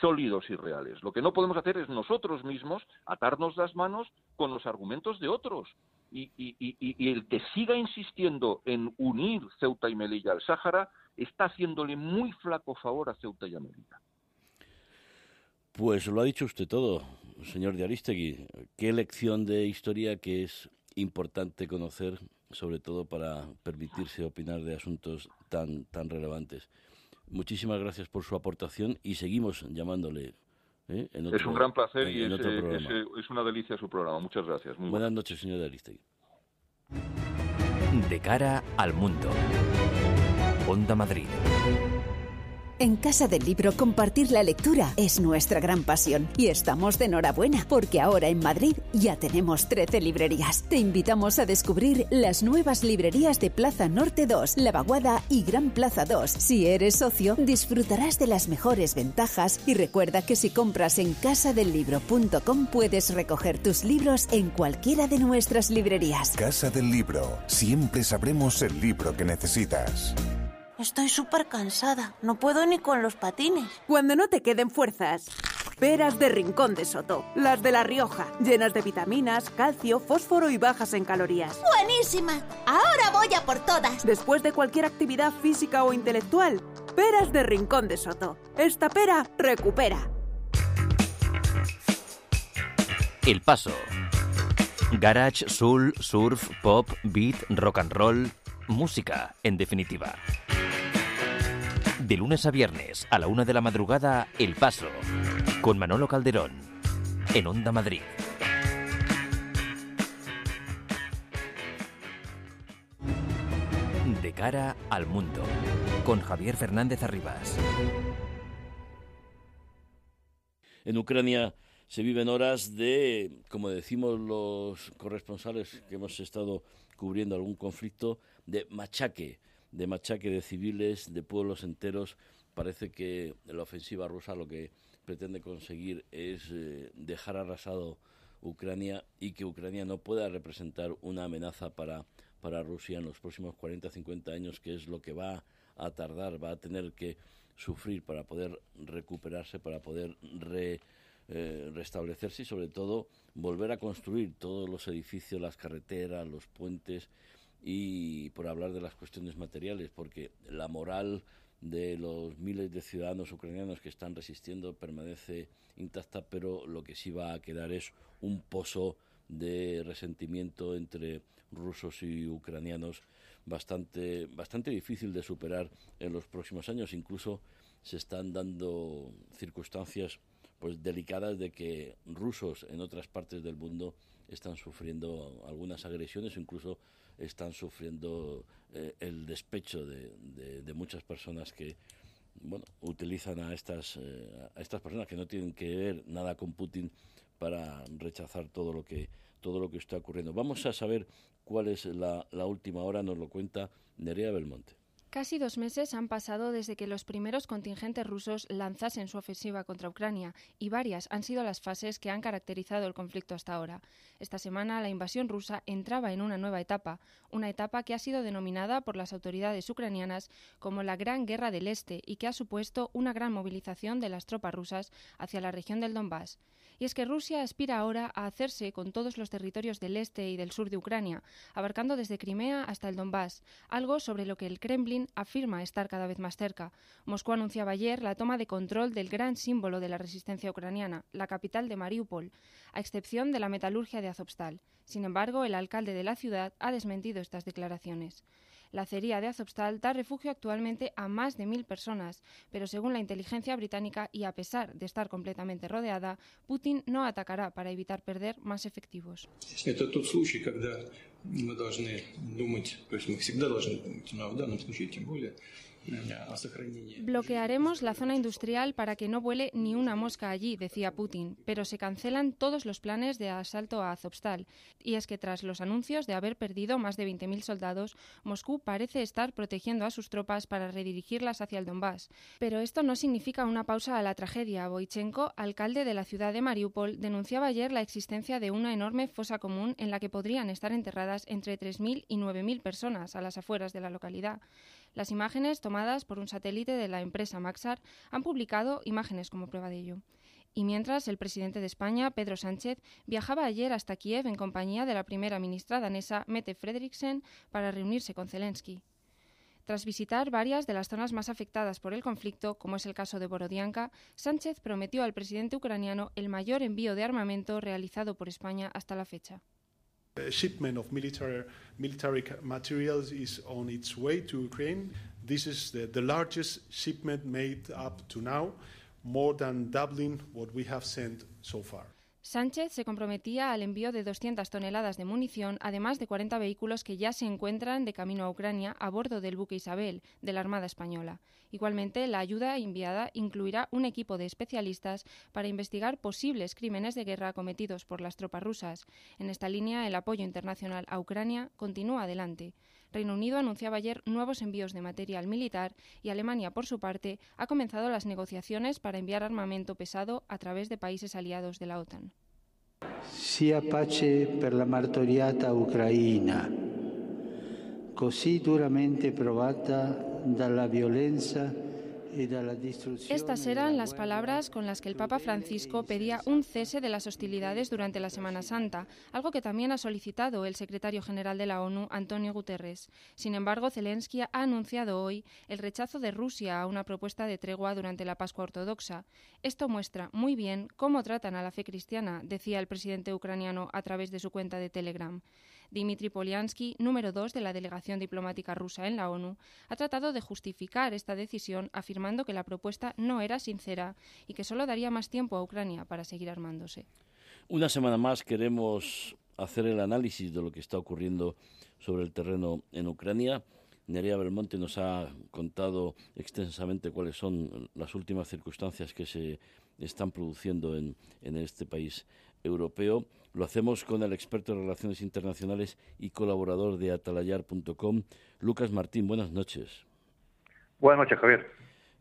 F: sólidos y reales. Lo que no podemos hacer es nosotros mismos atarnos las manos con los argumentos de otros. Y, el que siga insistiendo en unir Ceuta y Melilla al Sáhara está haciéndole muy flaco favor a Ceuta y a Melilla.
A: Pues lo ha dicho usted todo, señor de Aristegui. Qué lección de historia que es importante conocer, sobre todo para permitirse opinar de asuntos tan, tan relevantes. Muchísimas gracias por su aportación y seguimos llamándole.
F: ¿eh? es un gran placer y es, eh, es, una delicia su programa. Muchas gracias.
A: Buenas noches, señor de Aristegui.
G: De cara al mundo. Onda Madrid.
H: En Casa del Libro compartir la lectura es nuestra gran pasión y estamos de enhorabuena porque ahora en Madrid ya tenemos 13 librerías. Te invitamos a descubrir las nuevas librerías de Plaza Norte 2, La Vaguada y Gran Plaza 2. Si eres socio, disfrutarás de las mejores ventajas y recuerda que si compras en casadellibro.com puedes recoger tus libros en cualquiera de nuestras librerías.
I: Casa del Libro, siempre sabremos el libro que necesitas.
J: Estoy súper cansada. No puedo ni con los patines.
K: Cuando no te queden fuerzas. Peras de Rincón de Soto, las de La Rioja, llenas de vitaminas, calcio, fósforo y bajas en calorías.
J: ¡Buenísima! Ahora voy a por todas.
K: Después de cualquier actividad física o intelectual, peras de Rincón de Soto. Esta pera recupera.
G: El Paso. Garage, soul, surf, pop, beat, rock and roll, música, en definitiva. De lunes a viernes a la una de la madrugada, El Paso, con Manolo Calderón, en Onda Madrid. De cara al mundo, con Javier Fernández Arribas.
A: En Ucrania se viven horas de, como decimos los corresponsales que hemos estado cubriendo algún conflicto, de machaque de machaque de civiles, de pueblos enteros. Parece que la ofensiva rusa lo que pretende conseguir es eh, dejar arrasado Ucrania y que Ucrania no pueda representar una amenaza para, para Rusia en los próximos 40 50 años, que es lo que va a tardar, va a tener que sufrir para poder recuperarse, para poder eh, restablecerse y sobre todo volver a construir todos los edificios, las carreteras, los puentes y por hablar de las cuestiones materiales, porque la moral de los miles de ciudadanos ucranianos que están resistiendo permanece intacta, pero lo que sí va a quedar es un pozo de resentimiento entre rusos y ucranianos bastante, bastante difícil de superar en los próximos años. Incluso se están dando circunstancias pues delicadas de que rusos en otras partes del mundo están sufriendo algunas agresiones, incluso están sufriendo eh, el despecho de, muchas personas que bueno utilizan a estas eh, a estas personas que no tienen que ver nada con Putin para rechazar todo lo que todo lo que está ocurriendo. Vamos a saber cuál es la, la última hora, nos lo cuenta Nerea Belmonte.
D: Casi dos meses han pasado desde que los primeros contingentes rusos lanzasen su ofensiva contra Ucrania y varias han sido las fases que han caracterizado el conflicto hasta ahora. Esta semana la invasión rusa entraba en una nueva etapa, una etapa que ha sido denominada por las autoridades ucranianas como la Gran Guerra del Este y que ha supuesto una gran movilización de las tropas rusas hacia la región del Donbass. Y es que Rusia aspira ahora a hacerse con todos los territorios del este y del sur de Ucrania, abarcando desde Crimea hasta el Donbass, algo sobre lo que el Kremlin afirma estar cada vez más cerca. Moscú anunciaba ayer la toma de control del gran símbolo de la resistencia ucraniana, la capital de Mariupol, a excepción de la metalurgia de Azovstal. Sin embargo, el alcalde de la ciudad ha desmentido estas declaraciones. La acería de Azovstal da refugio actualmente a más de mil personas, pero según la inteligencia británica y a pesar de estar completamente rodeada, Putin no atacará para evitar perder más efectivos.
L: мы должны думать, то есть мы всегда должны думать, но в данном случае тем более
D: Bloquearemos la zona industrial para que no vuele ni una mosca allí, decía Putin, pero se cancelan todos los planes de asalto a Azovstal. Y es que tras los anuncios de haber perdido más de 20.000 soldados, Moscú parece estar protegiendo a sus tropas para redirigirlas hacia el Donbass. Pero esto no significa una pausa a la tragedia. Boichenko, alcalde de la ciudad de Mariupol, denunciaba ayer la existencia de una enorme fosa común en la que podrían estar enterradas entre 3.000 y 9.000 personas a las afueras de la localidad. Las imágenes tomadas por un satélite de la empresa Maxar han publicado imágenes como prueba de ello. Y mientras, el presidente de España, Pedro Sánchez, viajaba ayer hasta Kiev en compañía de la primera ministra danesa Mette Frederiksen para reunirse con Zelensky. Tras visitar varias de las zonas más afectadas por el conflicto, como es el caso de Borodianka, Sánchez prometió al presidente ucraniano el mayor envío de armamento realizado por España hasta la fecha.
B: A shipment of military, military materials is on its way to Ukraine. This is the, the largest shipment made up to now, more than doubling what we have sent so far.
D: Sánchez se comprometía al envío de 200 toneladas de munición, además de 40 vehículos que ya se encuentran de camino a Ucrania a bordo del buque Isabel de la Armada Española. Igualmente, la ayuda enviada incluirá un equipo de especialistas para investigar posibles crímenes de guerra cometidos por las tropas rusas. En esta línea, el apoyo internacional a Ucrania continúa adelante. Reino Unido anunciaba ayer nuevos envíos de material militar y Alemania, por su parte, ha comenzado las negociaciones para enviar armamento pesado a través de países aliados de la OTAN.
M: Sia pace per la martoriata Ucraina, così duramente provata dalla violenza
D: Estas eran las palabras con las que el Papa Francisco pedía un cese de las hostilidades durante la Semana Santa, algo que también ha solicitado el secretario general de la ONU, Antonio Guterres. Sin embargo, Zelensky ha anunciado hoy el rechazo de Rusia a una propuesta de tregua durante la Pascua Ortodoxa. Esto muestra muy bien cómo tratan a la fe cristiana, decía el presidente ucraniano a través de su cuenta de Telegram. Dmitry Polyansky, número dos de la delegación diplomática rusa en la ONU, ha tratado de justificar esta decisión afirmando que la propuesta no era sincera y que solo daría más tiempo a Ucrania para seguir armándose.
A: Una semana más queremos hacer el análisis de lo que está ocurriendo sobre el terreno en Ucrania. Nerea Belmonte nos ha contado extensamente cuáles son las últimas circunstancias que se están produciendo en, en este país europeo. Lo hacemos con el experto en relaciones internacionales y colaborador de atalayar.com, Lucas Martín. Buenas noches.
N: Buenas noches, Javier.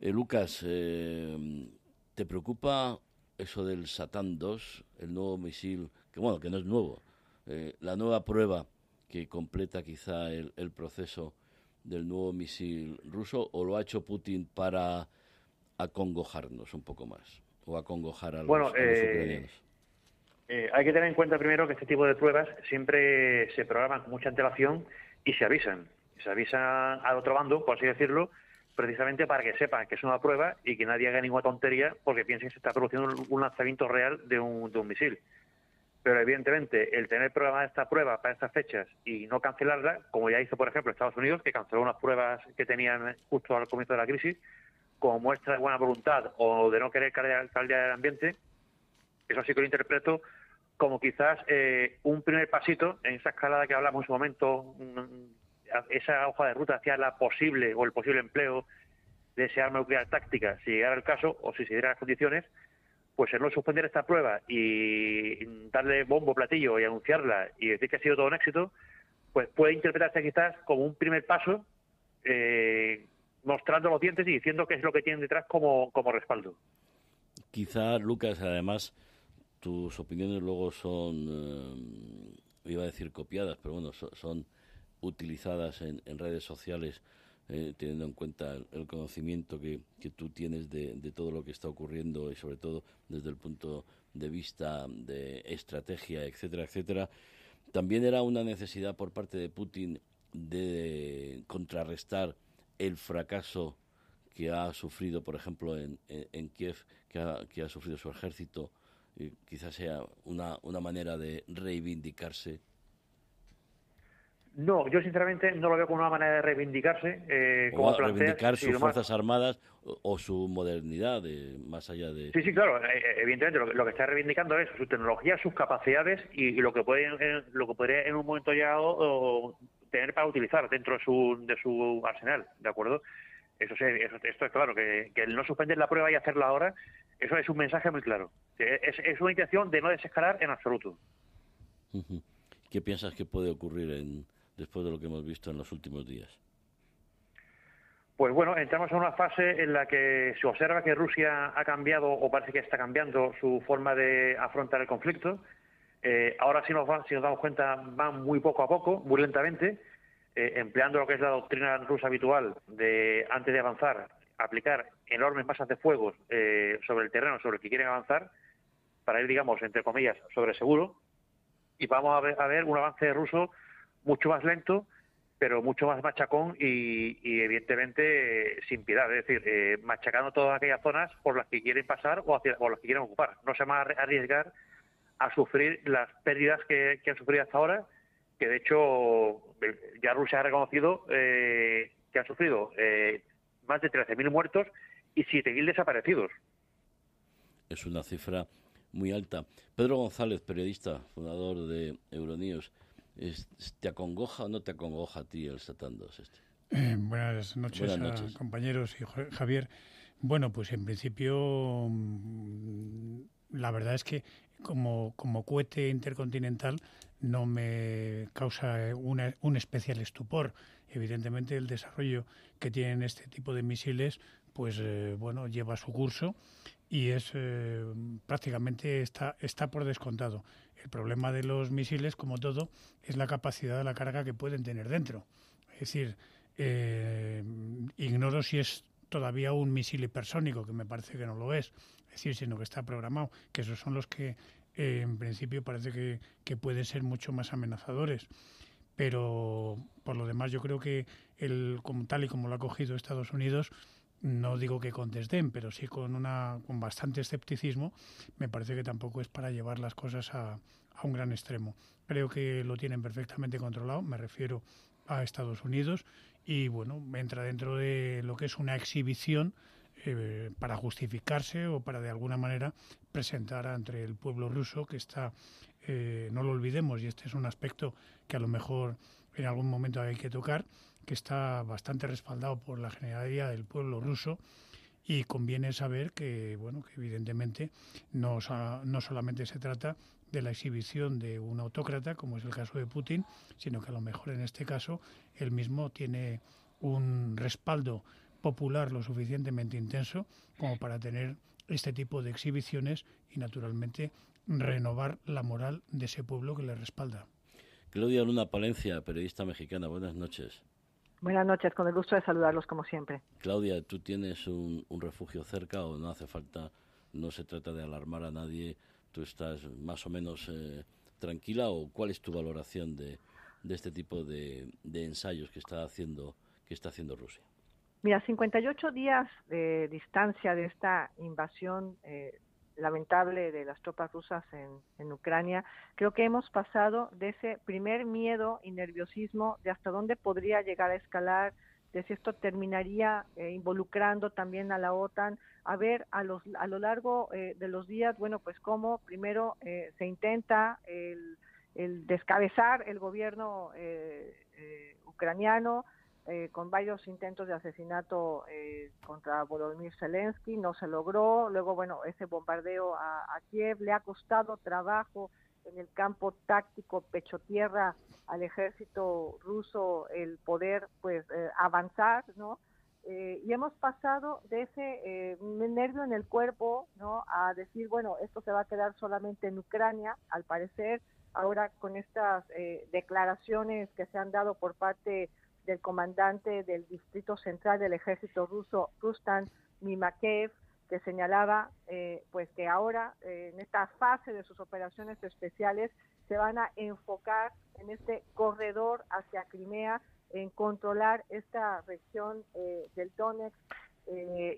A: Eh, Lucas, eh, ¿te preocupa eso del Satán 2, el nuevo misil, que bueno, que no es nuevo, eh, la nueva prueba que completa quizá el, proceso del nuevo misil ruso, o lo ha hecho Putin para acongojarnos un poco más, o acongojar a los, a los ucranianos?
N: Eh, hay que tener en cuenta primero que este tipo de pruebas siempre se programan con mucha antelación y se avisan. Se avisan al otro bando, por así decirlo, precisamente para que sepan que es una prueba y que nadie haga ninguna tontería porque piense que se está produciendo un lanzamiento real de un, de un misil. Pero evidentemente el tener programada esta prueba para estas fechas y no cancelarla, como ya hizo por ejemplo Estados Unidos, que canceló unas pruebas que tenían justo al comienzo de la crisis, como muestra de buena voluntad o de no querer calidad del ambiente, eso sí que lo interpreto como quizás eh, un primer pasito en esa escalada que hablamos en su momento, esa hoja de ruta hacia la posible o el posible empleo de ese arma nuclear táctica, si llegara el caso o si se dieran las condiciones, pues el no suspender esta prueba y darle bombo, platillo y anunciarla y decir que ha sido todo un éxito, pues puede interpretarse quizás como un primer paso eh, mostrando los dientes y diciendo qué es lo que tienen detrás como, como respaldo.
A: Quizá, Lucas, además, tus opiniones luego son, eh, iba a decir copiadas, pero bueno, son, utilizadas en, redes sociales, eh, teniendo en cuenta el, conocimiento que, tú tienes de, todo lo que está ocurriendo y sobre todo desde el punto de vista de estrategia, etcétera, etcétera. También era una necesidad por parte de Putin de contrarrestar el fracaso que ha sufrido, por ejemplo, en, en, Kiev, que ha, sufrido su ejército, quizás sea una, una manera de reivindicarse.
N: No, yo sinceramente no lo veo como una manera de reivindicarse. Eh,
A: como reivindicar sus Fuerzas Armadas o, su modernidad, más allá de...
N: Sí, sí, claro. Eh, eh, evidentemente lo, que está reivindicando es su tecnología, sus capacidades y, lo que puede, lo que podría en un momento llegado tener para utilizar dentro de su, de su arsenal, ¿de acuerdo? Eso, sí, esto es claro, que, el no suspender la prueba y hacerla ahora, eso es un mensaje muy claro. Es, es una intención de no desescalar en absoluto.
A: ¿Qué piensas que puede ocurrir en, después de lo que hemos visto en los últimos días?
N: Pues bueno, entramos en una fase en la que se observa que Rusia ha cambiado, o parece que está cambiando, su forma de afrontar el conflicto. Eh, ahora, si nos, si nos damos cuenta, van muy poco a poco, muy lentamente, eh, empleando lo que es la doctrina rusa habitual de, antes de avanzar, aplicar enormes masas de fuegos eh, sobre el terreno sobre el que quieren avanzar, para ir, digamos, entre comillas, sobre seguro, y vamos a ver, a ver un avance ruso mucho más lento, pero mucho más machacón y, evidentemente sin piedad, es decir, machacando todas aquellas zonas por las que quieren pasar o, hacia, las que quieren ocupar. No se van a arriesgar a sufrir las pérdidas que, han sufrido hasta ahora, que de hecho ya Rusia ha reconocido eh, que han sufrido eh, más de 13.000 muertos y 7.000 desaparecidos.
A: Es una cifra muy alta. Pedro González, periodista, fundador de Euronews, ¿te acongoja o no te acongoja a ti el Satán 2 este?
O: Eh, buenas noches, compañeros y Javier. Bueno, pues en principio mm, la verdad es que como, como cohete intercontinental no me causa eh, un especial estupor. Evidentemente el desarrollo que tienen este tipo de misiles pues eh, bueno lleva su curso y es eh, prácticamente está está por descontado. El problema de los misiles, como todo, es la capacidad de la carga que pueden tener dentro. Es decir, ignoro si es todavía un misil hipersónico, que me parece que no lo es decir, sino que está programado, que esos son los que eh, en principio parece que, que, pueden ser mucho más amenazadores. Pero por lo demás yo creo que el, como tal y como lo ha cogido Estados Unidos, no digo que con desdén, pero sí con, una, con bastante escepticismo, me parece que tampoco es para llevar las cosas a, a un gran extremo. Creo que lo tienen perfectamente controlado, me refiero a Estados Unidos, y bueno, entra dentro de lo que es una exhibición eh, para justificarse o para de alguna manera presentar ante el pueblo ruso que está, eh, no lo olvidemos, y este es un aspecto que a lo mejor en algún momento hay que tocar, que está bastante respaldado por la generalidad del pueblo ruso y conviene saber que, bueno, que evidentemente no, no solamente se trata de la exhibición de un autócrata, como es el caso de Putin, sino que a lo mejor en este caso él mismo tiene un respaldo popular lo suficientemente intenso como para tener este tipo de exhibiciones y naturalmente renovar la moral de ese pueblo que le respalda.
A: Claudia Luna Palencia, periodista mexicana, buenas noches.
P: Buenas noches, con el gusto de saludarlos como siempre.
A: Claudia, ¿tú tienes un, refugio cerca o no hace falta, no se trata de alarmar a nadie, tú estás más o menos eh, tranquila o cuál es tu valoración de, de este tipo de, de ensayos que está haciendo, que está haciendo Rusia?
P: Mira, 58 días de distancia de esta invasión eh, lamentable de las tropas rusas en, Ucrania, creo que hemos pasado de ese primer miedo y nerviosismo de hasta dónde podría llegar a escalar, de si esto terminaría eh, involucrando también a la OTAN, a ver a, los, a lo largo eh, de los días, bueno, pues cómo primero se intenta el, el, descabezar el gobierno ucraniano, eh, con varios intentos de asesinato eh, contra Volodymyr Zelensky, no se logró. Luego, bueno, ese bombardeo a, Kiev le ha costado trabajo en el campo táctico pecho-tierra al ejército ruso el poder pues eh, avanzar, ¿no? y hemos pasado de ese nervio en el cuerpo, ¿no? A decir, bueno, esto se va a quedar solamente en Ucrania, al parecer, ahora con estas declaraciones que se han dado por parte del comandante del Distrito Central del Ejército Ruso, Rustan Mimakev, que señalaba eh, pues que ahora eh, en esta fase de sus operaciones especiales se van a enfocar en este corredor hacia Crimea, en controlar esta región eh, del Donetsk,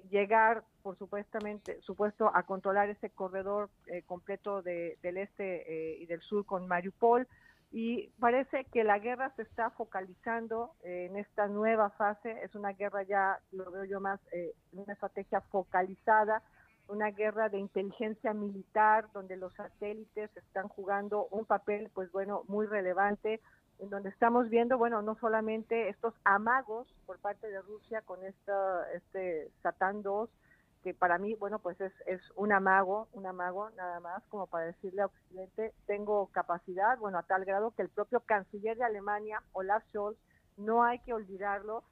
P: llegar por supuestamente supuesto a controlar ese corredor completo del este y del sur con Mariupol y parece que la guerra se está focalizando eh, en esta nueva fase, es una guerra ya, lo veo yo más, eh, una estrategia focalizada, una guerra de inteligencia militar donde los satélites están jugando un papel, pues bueno, muy relevante, en donde estamos viendo, bueno, no solamente estos amagos por parte de Rusia con esta, este Satán 2, que para mí, bueno, pues es, es un amago, un amago nada más, como para decirle a Occidente, tengo capacidad, bueno, a tal grado que el propio canciller de Alemania, Olaf Scholz, no hay que olvidarlo,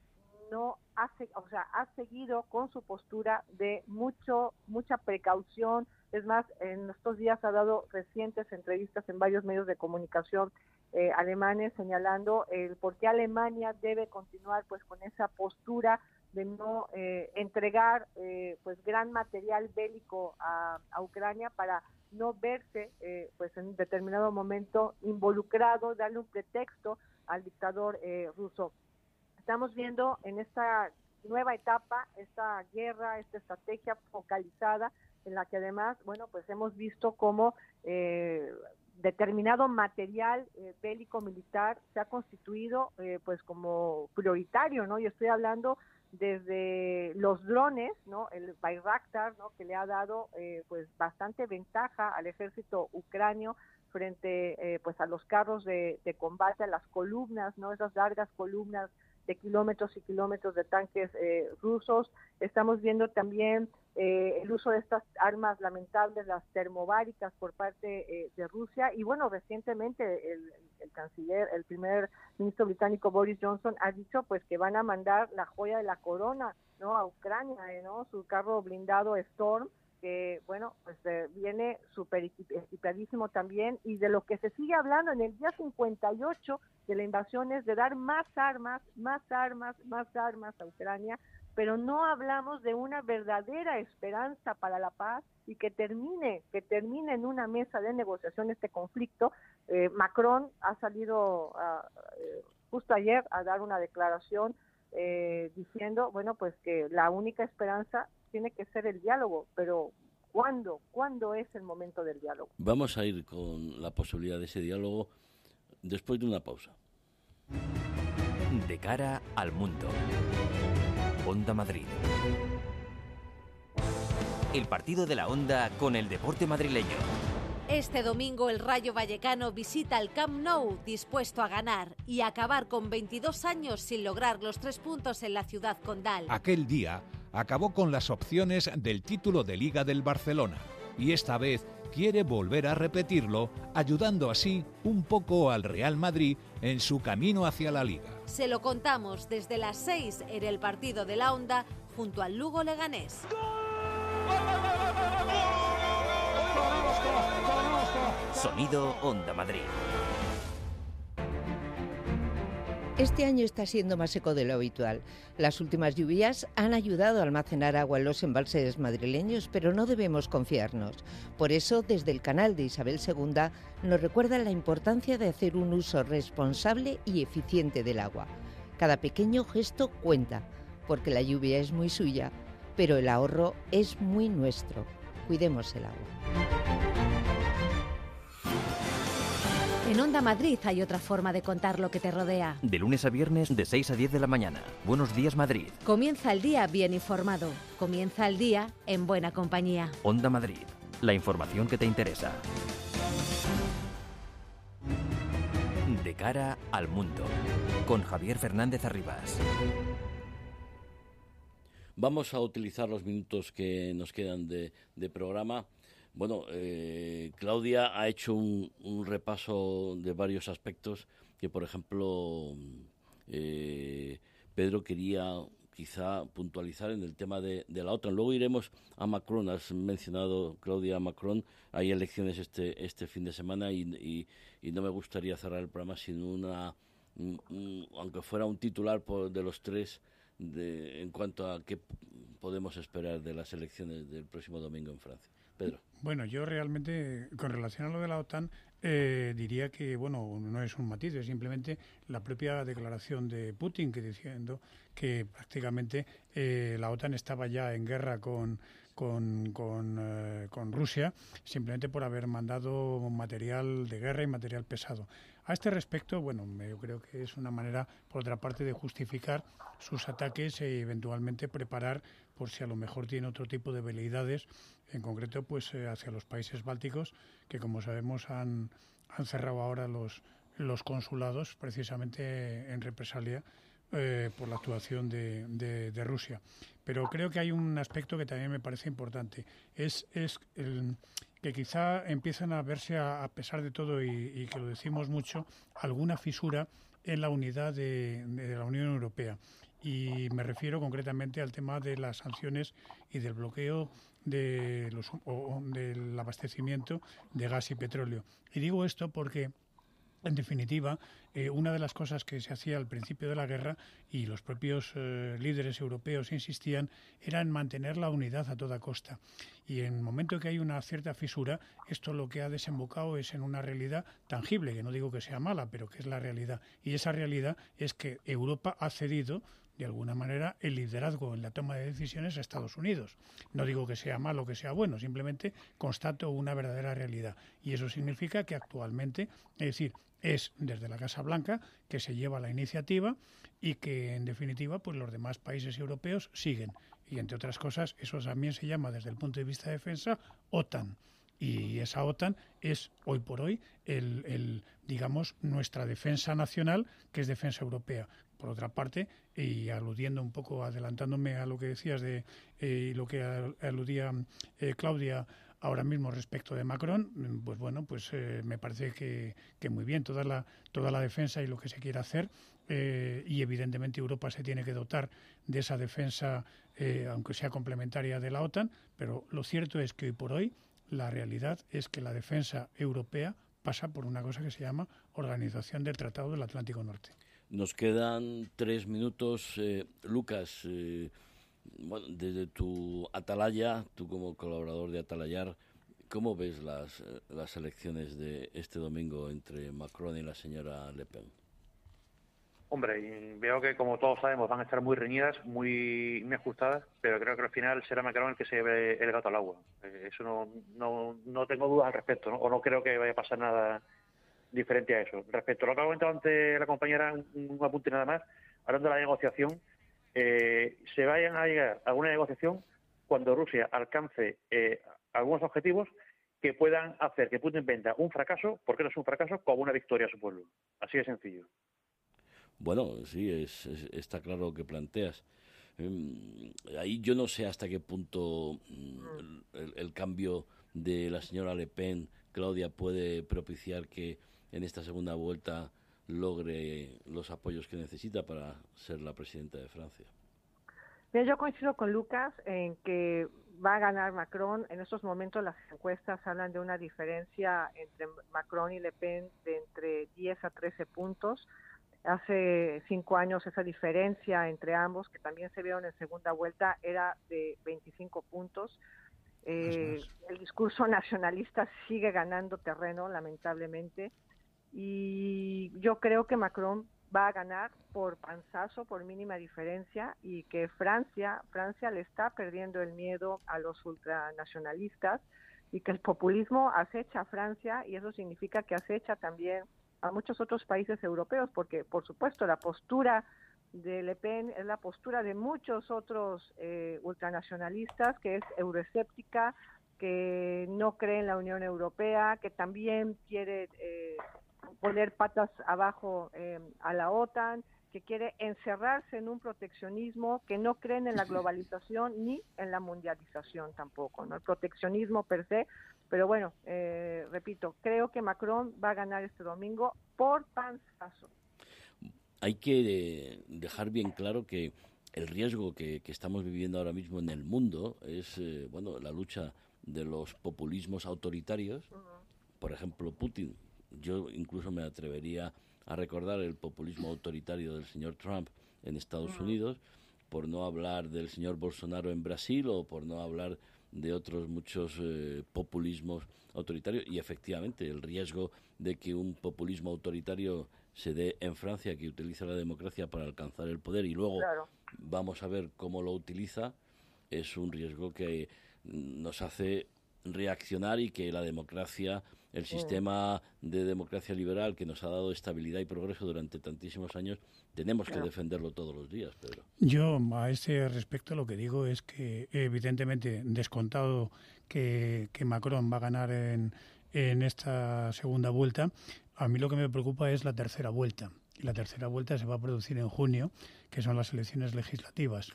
P: no hace, o sea, ha seguido con su postura de mucho, mucha precaución. Es más, en estos días ha dado recientes entrevistas en varios medios de comunicación eh, alemanes señalando el por qué Alemania debe continuar pues con esa postura de no eh, entregar eh, pues gran material bélico a, Ucrania para no verse eh, pues en un determinado momento involucrado, darle un pretexto al dictador ruso. Estamos viendo en esta nueva etapa esta guerra, esta estrategia focalizada en la que además, bueno, pues hemos visto cómo determinado material bélico militar se ha constituido pues como prioritario, ¿no? Y estoy hablando desde los drones, ¿no? El Bayraktar, ¿no? Que le ha dado, eh, pues, bastante ventaja al ejército ucranio frente, eh, pues, a los carros de, combate, a las columnas, ¿no? Esas largas columnas de kilómetros y kilómetros de tanques eh, rusos. Estamos viendo también eh, el uso de estas armas lamentables, las termobáricas por parte eh, de Rusia. Y bueno, recientemente el, canciller, el primer ministro británico Boris Johnson ha dicho pues que van a mandar la joya de la corona no a Ucrania, ¿no? Su carro blindado Storm que bueno, pues viene súper equipadísimo también y de lo que se sigue hablando en el día 58 de la invasión es de dar más armas, más armas, más armas a Ucrania pero no hablamos de una verdadera esperanza para la paz y que termine, que termine en una mesa de negociación este conflicto. Eh, Macron ha salido eh, justo ayer a dar una declaración eh, diciendo, bueno, pues que la única esperanza tiene que ser el diálogo, pero ¿cuándo? ¿Cuándo es el momento del diálogo?
A: Vamos a ir con la posibilidad de ese diálogo después de una pausa.
G: De cara al mundo. Onda Madrid. El partido de la Onda con el deporte madrileño.
Q: Este domingo el Rayo Vallecano visita el Camp Nou dispuesto a ganar y acabar con 22 años sin lograr los tres puntos en la ciudad condal.
R: Aquel día acabó con las opciones del título de Liga del Barcelona y esta vez quiere volver a repetirlo, ayudando así un poco al Real Madrid en su camino hacia la liga.
Q: Se lo contamos desde las 6 en el partido de la Onda junto al Lugo Leganés.
G: Sonido Onda Madrid.
S: Este año está siendo más seco de lo habitual. Las últimas lluvias han ayudado a almacenar agua en los embalses madrileños, pero no debemos confiarnos. Por eso, desde el canal de Isabel II nos recuerda la importancia de hacer un uso responsable y eficiente del agua. Cada pequeño gesto cuenta. porque la lluvia es muy suya, pero el ahorro es muy nuestro. Cuidemos el agua.
Q: En Onda Madrid hay otra forma de contar lo que te rodea.
G: De lunes a viernes de 6 a 10 de la mañana. Buenos días Madrid.
Q: Comienza el día bien informado. Comienza el día en buena compañía.
G: Onda Madrid. La información que te interesa. De cara al mundo. Con Javier Fernández Arribas.
A: Vamos a utilizar los minutos que nos quedan de, de programa bueno, eh, Claudia ha hecho un, repaso de varios aspectos que, por ejemplo, eh, Pedro quería quizá puntualizar en el tema de, la OTAN. Luego iremos a Macron. Has mencionado, Claudia, a Macron. Hay elecciones este, este fin de semana y, no me gustaría cerrar el programa sin una, aunque fuera un titular de los tres, de, en cuanto a qué podemos esperar de las elecciones del próximo domingo en Francia.
O: Bueno, yo realmente, con relación a lo de la OTAN, eh, diría que, bueno, no es un matiz, es simplemente la propia declaración de Putin que diciendo que prácticamente eh, la OTAN estaba ya en guerra con, con, con, eh, con, Rusia, simplemente por haber mandado material de guerra y material pesado. A este respecto, bueno, yo creo que es una manera, por otra parte, de justificar sus ataques e eventualmente preparar, por si a lo mejor tiene otro tipo de veleidades, en concreto, pues eh, hacia los países bálticos, que como sabemos han, han cerrado ahora los, los consulados precisamente en represalia eh, por la actuación de, Rusia. Pero creo que hay un aspecto que también me parece importante. Es, es el, que quizá empiezan a verse, a, pesar de todo, y, que lo decimos mucho, alguna fisura en la unidad de, la Unión Europea. Y me refiero concretamente al tema de las sanciones y del bloqueo de los, del abastecimiento de gas y petróleo. Y digo esto porque en definitiva, eh, una de las cosas que se hacía al principio de la guerra y los propios eh, líderes europeos insistían era en mantener la unidad a toda costa. Y en el momento que hay una cierta fisura, esto lo que ha desembocado es en una realidad tangible, que no digo que sea mala, pero que es la realidad. Y esa realidad es que Europa ha cedido de alguna manera el liderazgo en la toma de decisiones a Estados Unidos. No digo que sea malo o que sea bueno, simplemente constato una verdadera realidad. Y eso significa que actualmente, es decir, es desde la Casa Blanca que se lleva la iniciativa y que en definitiva pues los demás países europeos siguen y entre otras cosas eso también se llama desde el punto de vista de defensa OTAN y esa OTAN es hoy por hoy el, digamos nuestra defensa nacional que es defensa europea por otra parte y aludiendo un poco adelantándome a lo que decías de eh, lo que aludía eh, Claudia ahora mismo respecto de Macron, mm, pues bueno, pues eh, me parece que, muy bien toda la, toda la defensa y lo que se quiere hacer y evidentemente Europa se tiene que dotar de esa defensa, aunque sea complementaria de la OTAN, pero lo cierto es que hoy por hoy la realidad es que la defensa europea pasa por una cosa que se llama Organización del Tratado del Atlántico Norte.
A: Nos quedan tres minutos. Lucas, bueno, desde tu atalaya, tú como colaborador de Atalayar, ¿cómo ves las, eh, las elecciones de este domingo entre Macron y la señora Le Pen?
N: Hombre, veo que como todos sabemos van a estar muy reñidas, muy, muy ajustadas, pero creo que al final será Macron el que se lleve el gato al agua. Eh, eso no, no, no tengo dudas al respecto, ¿no? o no creo que vaya a pasar nada diferente a eso. Respecto a lo que ha comentado antes la compañera, un, un apunte nada más, hablando de la negociación, eh, se vayan a llegar a una negociación cuando Rusia alcance eh, algunos objetivos que puedan hacer que Putin venda un fracaso, porque no es un fracaso, como una victoria a su pueblo. Así de sencillo.
A: Bueno, sí, es, está claro lo que planteas. Em, ahí yo no sé hasta qué punto mm, el, cambio de la señora Le Pen, Claudia, puede propiciar que en esta segunda vuelta logre los apoyos que necesita para ser la presidenta de Francia.
P: yo coincido con Lucas en que va a ganar Macron. En estos momentos las encuestas hablan de una diferencia entre Macron y Le Pen de entre 10 a 13 puntos. Hace cinco años esa diferencia entre ambos, que también se vio en segunda vuelta, era de 25 puntos. Eh, el discurso nacionalista sigue ganando terreno, lamentablemente y yo creo que Macron va a ganar por panzazo, por mínima diferencia, y que Francia, Francia le está perdiendo el miedo a los ultranacionalistas y que el populismo acecha a Francia y eso significa que acecha también a muchos otros países europeos, porque por supuesto la postura de Le Pen es la postura de muchos otros eh, ultranacionalistas, que es euroescéptica, que no cree en la Unión Europea, que también quiere eh, poner patas abajo eh, a la OTAN, que quiere encerrarse en un proteccionismo, que no creen en la globalización ni en la mundialización tampoco, ¿no? El proteccionismo per se, pero bueno, eh, repito, creo que Macron va a ganar este domingo por panzazo.
A: Hay que dejar bien claro que el riesgo que, estamos viviendo ahora mismo en el mundo es, eh, bueno, la lucha de los populismos autoritarios, por ejemplo, Putin. Yo incluso me atrevería a recordar el populismo autoritario del señor Trump en Estados Unidos, por no hablar del señor Bolsonaro en Brasil o por no hablar de otros muchos eh, populismos autoritarios. Y efectivamente el riesgo de que un populismo autoritario se dé en Francia que utiliza la democracia para alcanzar el poder y luego vamos a ver cómo lo utiliza es un riesgo que nos hace reaccionar y que la democracia el sistema de democracia liberal que nos ha dado estabilidad y progreso durante tantísimos años, tenemos que defenderlo todos los días, Pedro.
O: Yo a ese respecto lo que digo es que evidentemente descontado que, que Macron va a ganar en, en esta segunda vuelta, a mí lo que me preocupa es la tercera vuelta. La tercera vuelta se va a producir en junio, que son las elecciones legislativas.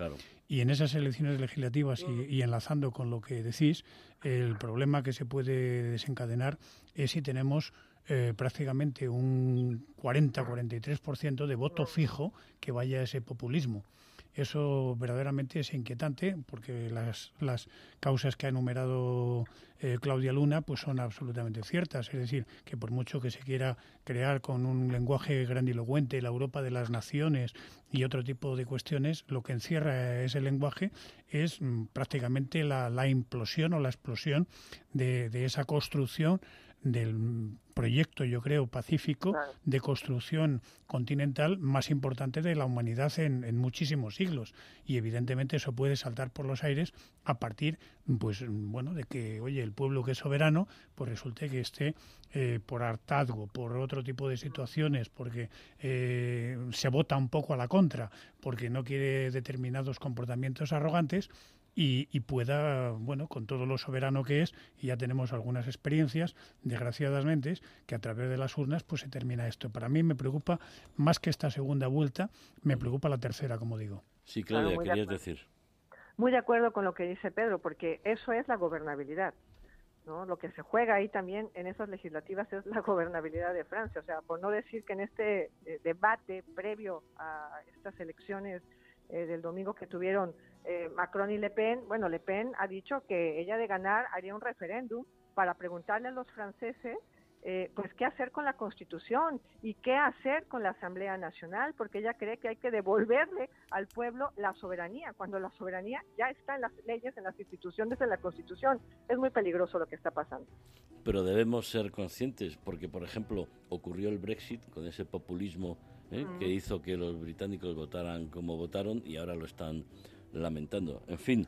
O: Y en esas elecciones legislativas, y, enlazando con lo que decís, el problema que se puede desencadenar es si tenemos eh, prácticamente un 40-43% de voto fijo que vaya a ese populismo. Eso verdaderamente es inquietante porque las, las causas que ha enumerado eh, Claudia Luna pues son absolutamente ciertas. Es decir, que por mucho que se quiera crear con un lenguaje grandilocuente la Europa de las naciones y otro tipo de cuestiones, lo que encierra ese lenguaje es mm, prácticamente la, la, implosión o la explosión de, de esa construcción del proyecto, yo creo, pacífico de construcción continental más importante de la humanidad en, muchísimos siglos. Y evidentemente eso puede saltar por los aires a partir, pues, bueno, de que, oye, el pueblo que es soberano, pues resulte que esté eh, por hartazgo, por otro tipo de situaciones, porque eh, se vota un poco a la contra, porque no quiere determinados comportamientos arrogantes, y, pueda, bueno, con todo lo soberano que es, y ya tenemos algunas experiencias, desgraciadamente, que a través de las urnas pues se termina esto. Para mí me preocupa más que esta segunda vuelta, me preocupa la tercera, como digo.
A: Sí, Claudia, querías decir.
P: Muy de acuerdo con lo que dice Pedro, porque eso es la gobernabilidad. ¿no? Lo que se juega ahí también en esas legislativas es la gobernabilidad de Francia. O sea, por no decir que en este eh, debate previo a estas elecciones eh, del domingo que tuvieron eh, Macron y Le Pen, bueno, Le Pen ha dicho que ella de ganar haría un referéndum para preguntarle a los franceses eh, pues qué hacer con la Constitución y qué hacer con la Asamblea Nacional, porque ella cree que hay que devolverle al pueblo la soberanía, cuando la soberanía ya está en las leyes, en las instituciones, en la Constitución. Es muy peligroso lo que está pasando.
A: Pero debemos ser conscientes, porque por ejemplo ocurrió el Brexit con ese populismo ¿eh? que hizo que los británicos votaran como votaron y ahora lo están lamentando. En fin,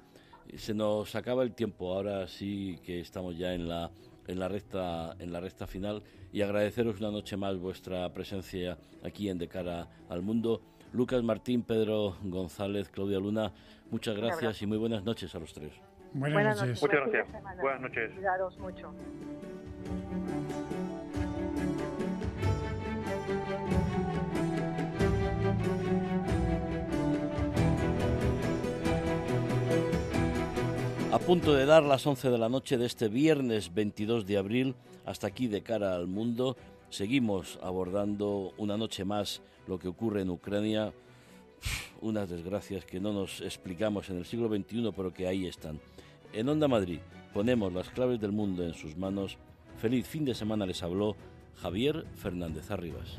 A: se nos acaba el tiempo. Ahora sí que estamos ya en la en la recta en la recta final y agradeceros una noche más vuestra presencia aquí en De cara al mundo. Lucas Martín, Pedro González, Claudia Luna, muchas gracias y muy buenas noches a los tres.
O: Buenas, noches.
N: Muchas gracias. Buenas noches.
P: Cuidaros mucho.
A: A punto de dar las 11 de la noche de este viernes 22 de abril, hasta aquí de cara al mundo, seguimos abordando una noche más lo que ocurre en Ucrania, unas desgracias que no nos explicamos en el siglo XXI, pero que ahí están. En Onda Madrid ponemos las claves del mundo en sus manos. Feliz fin de semana les habló Javier Fernández Arribas.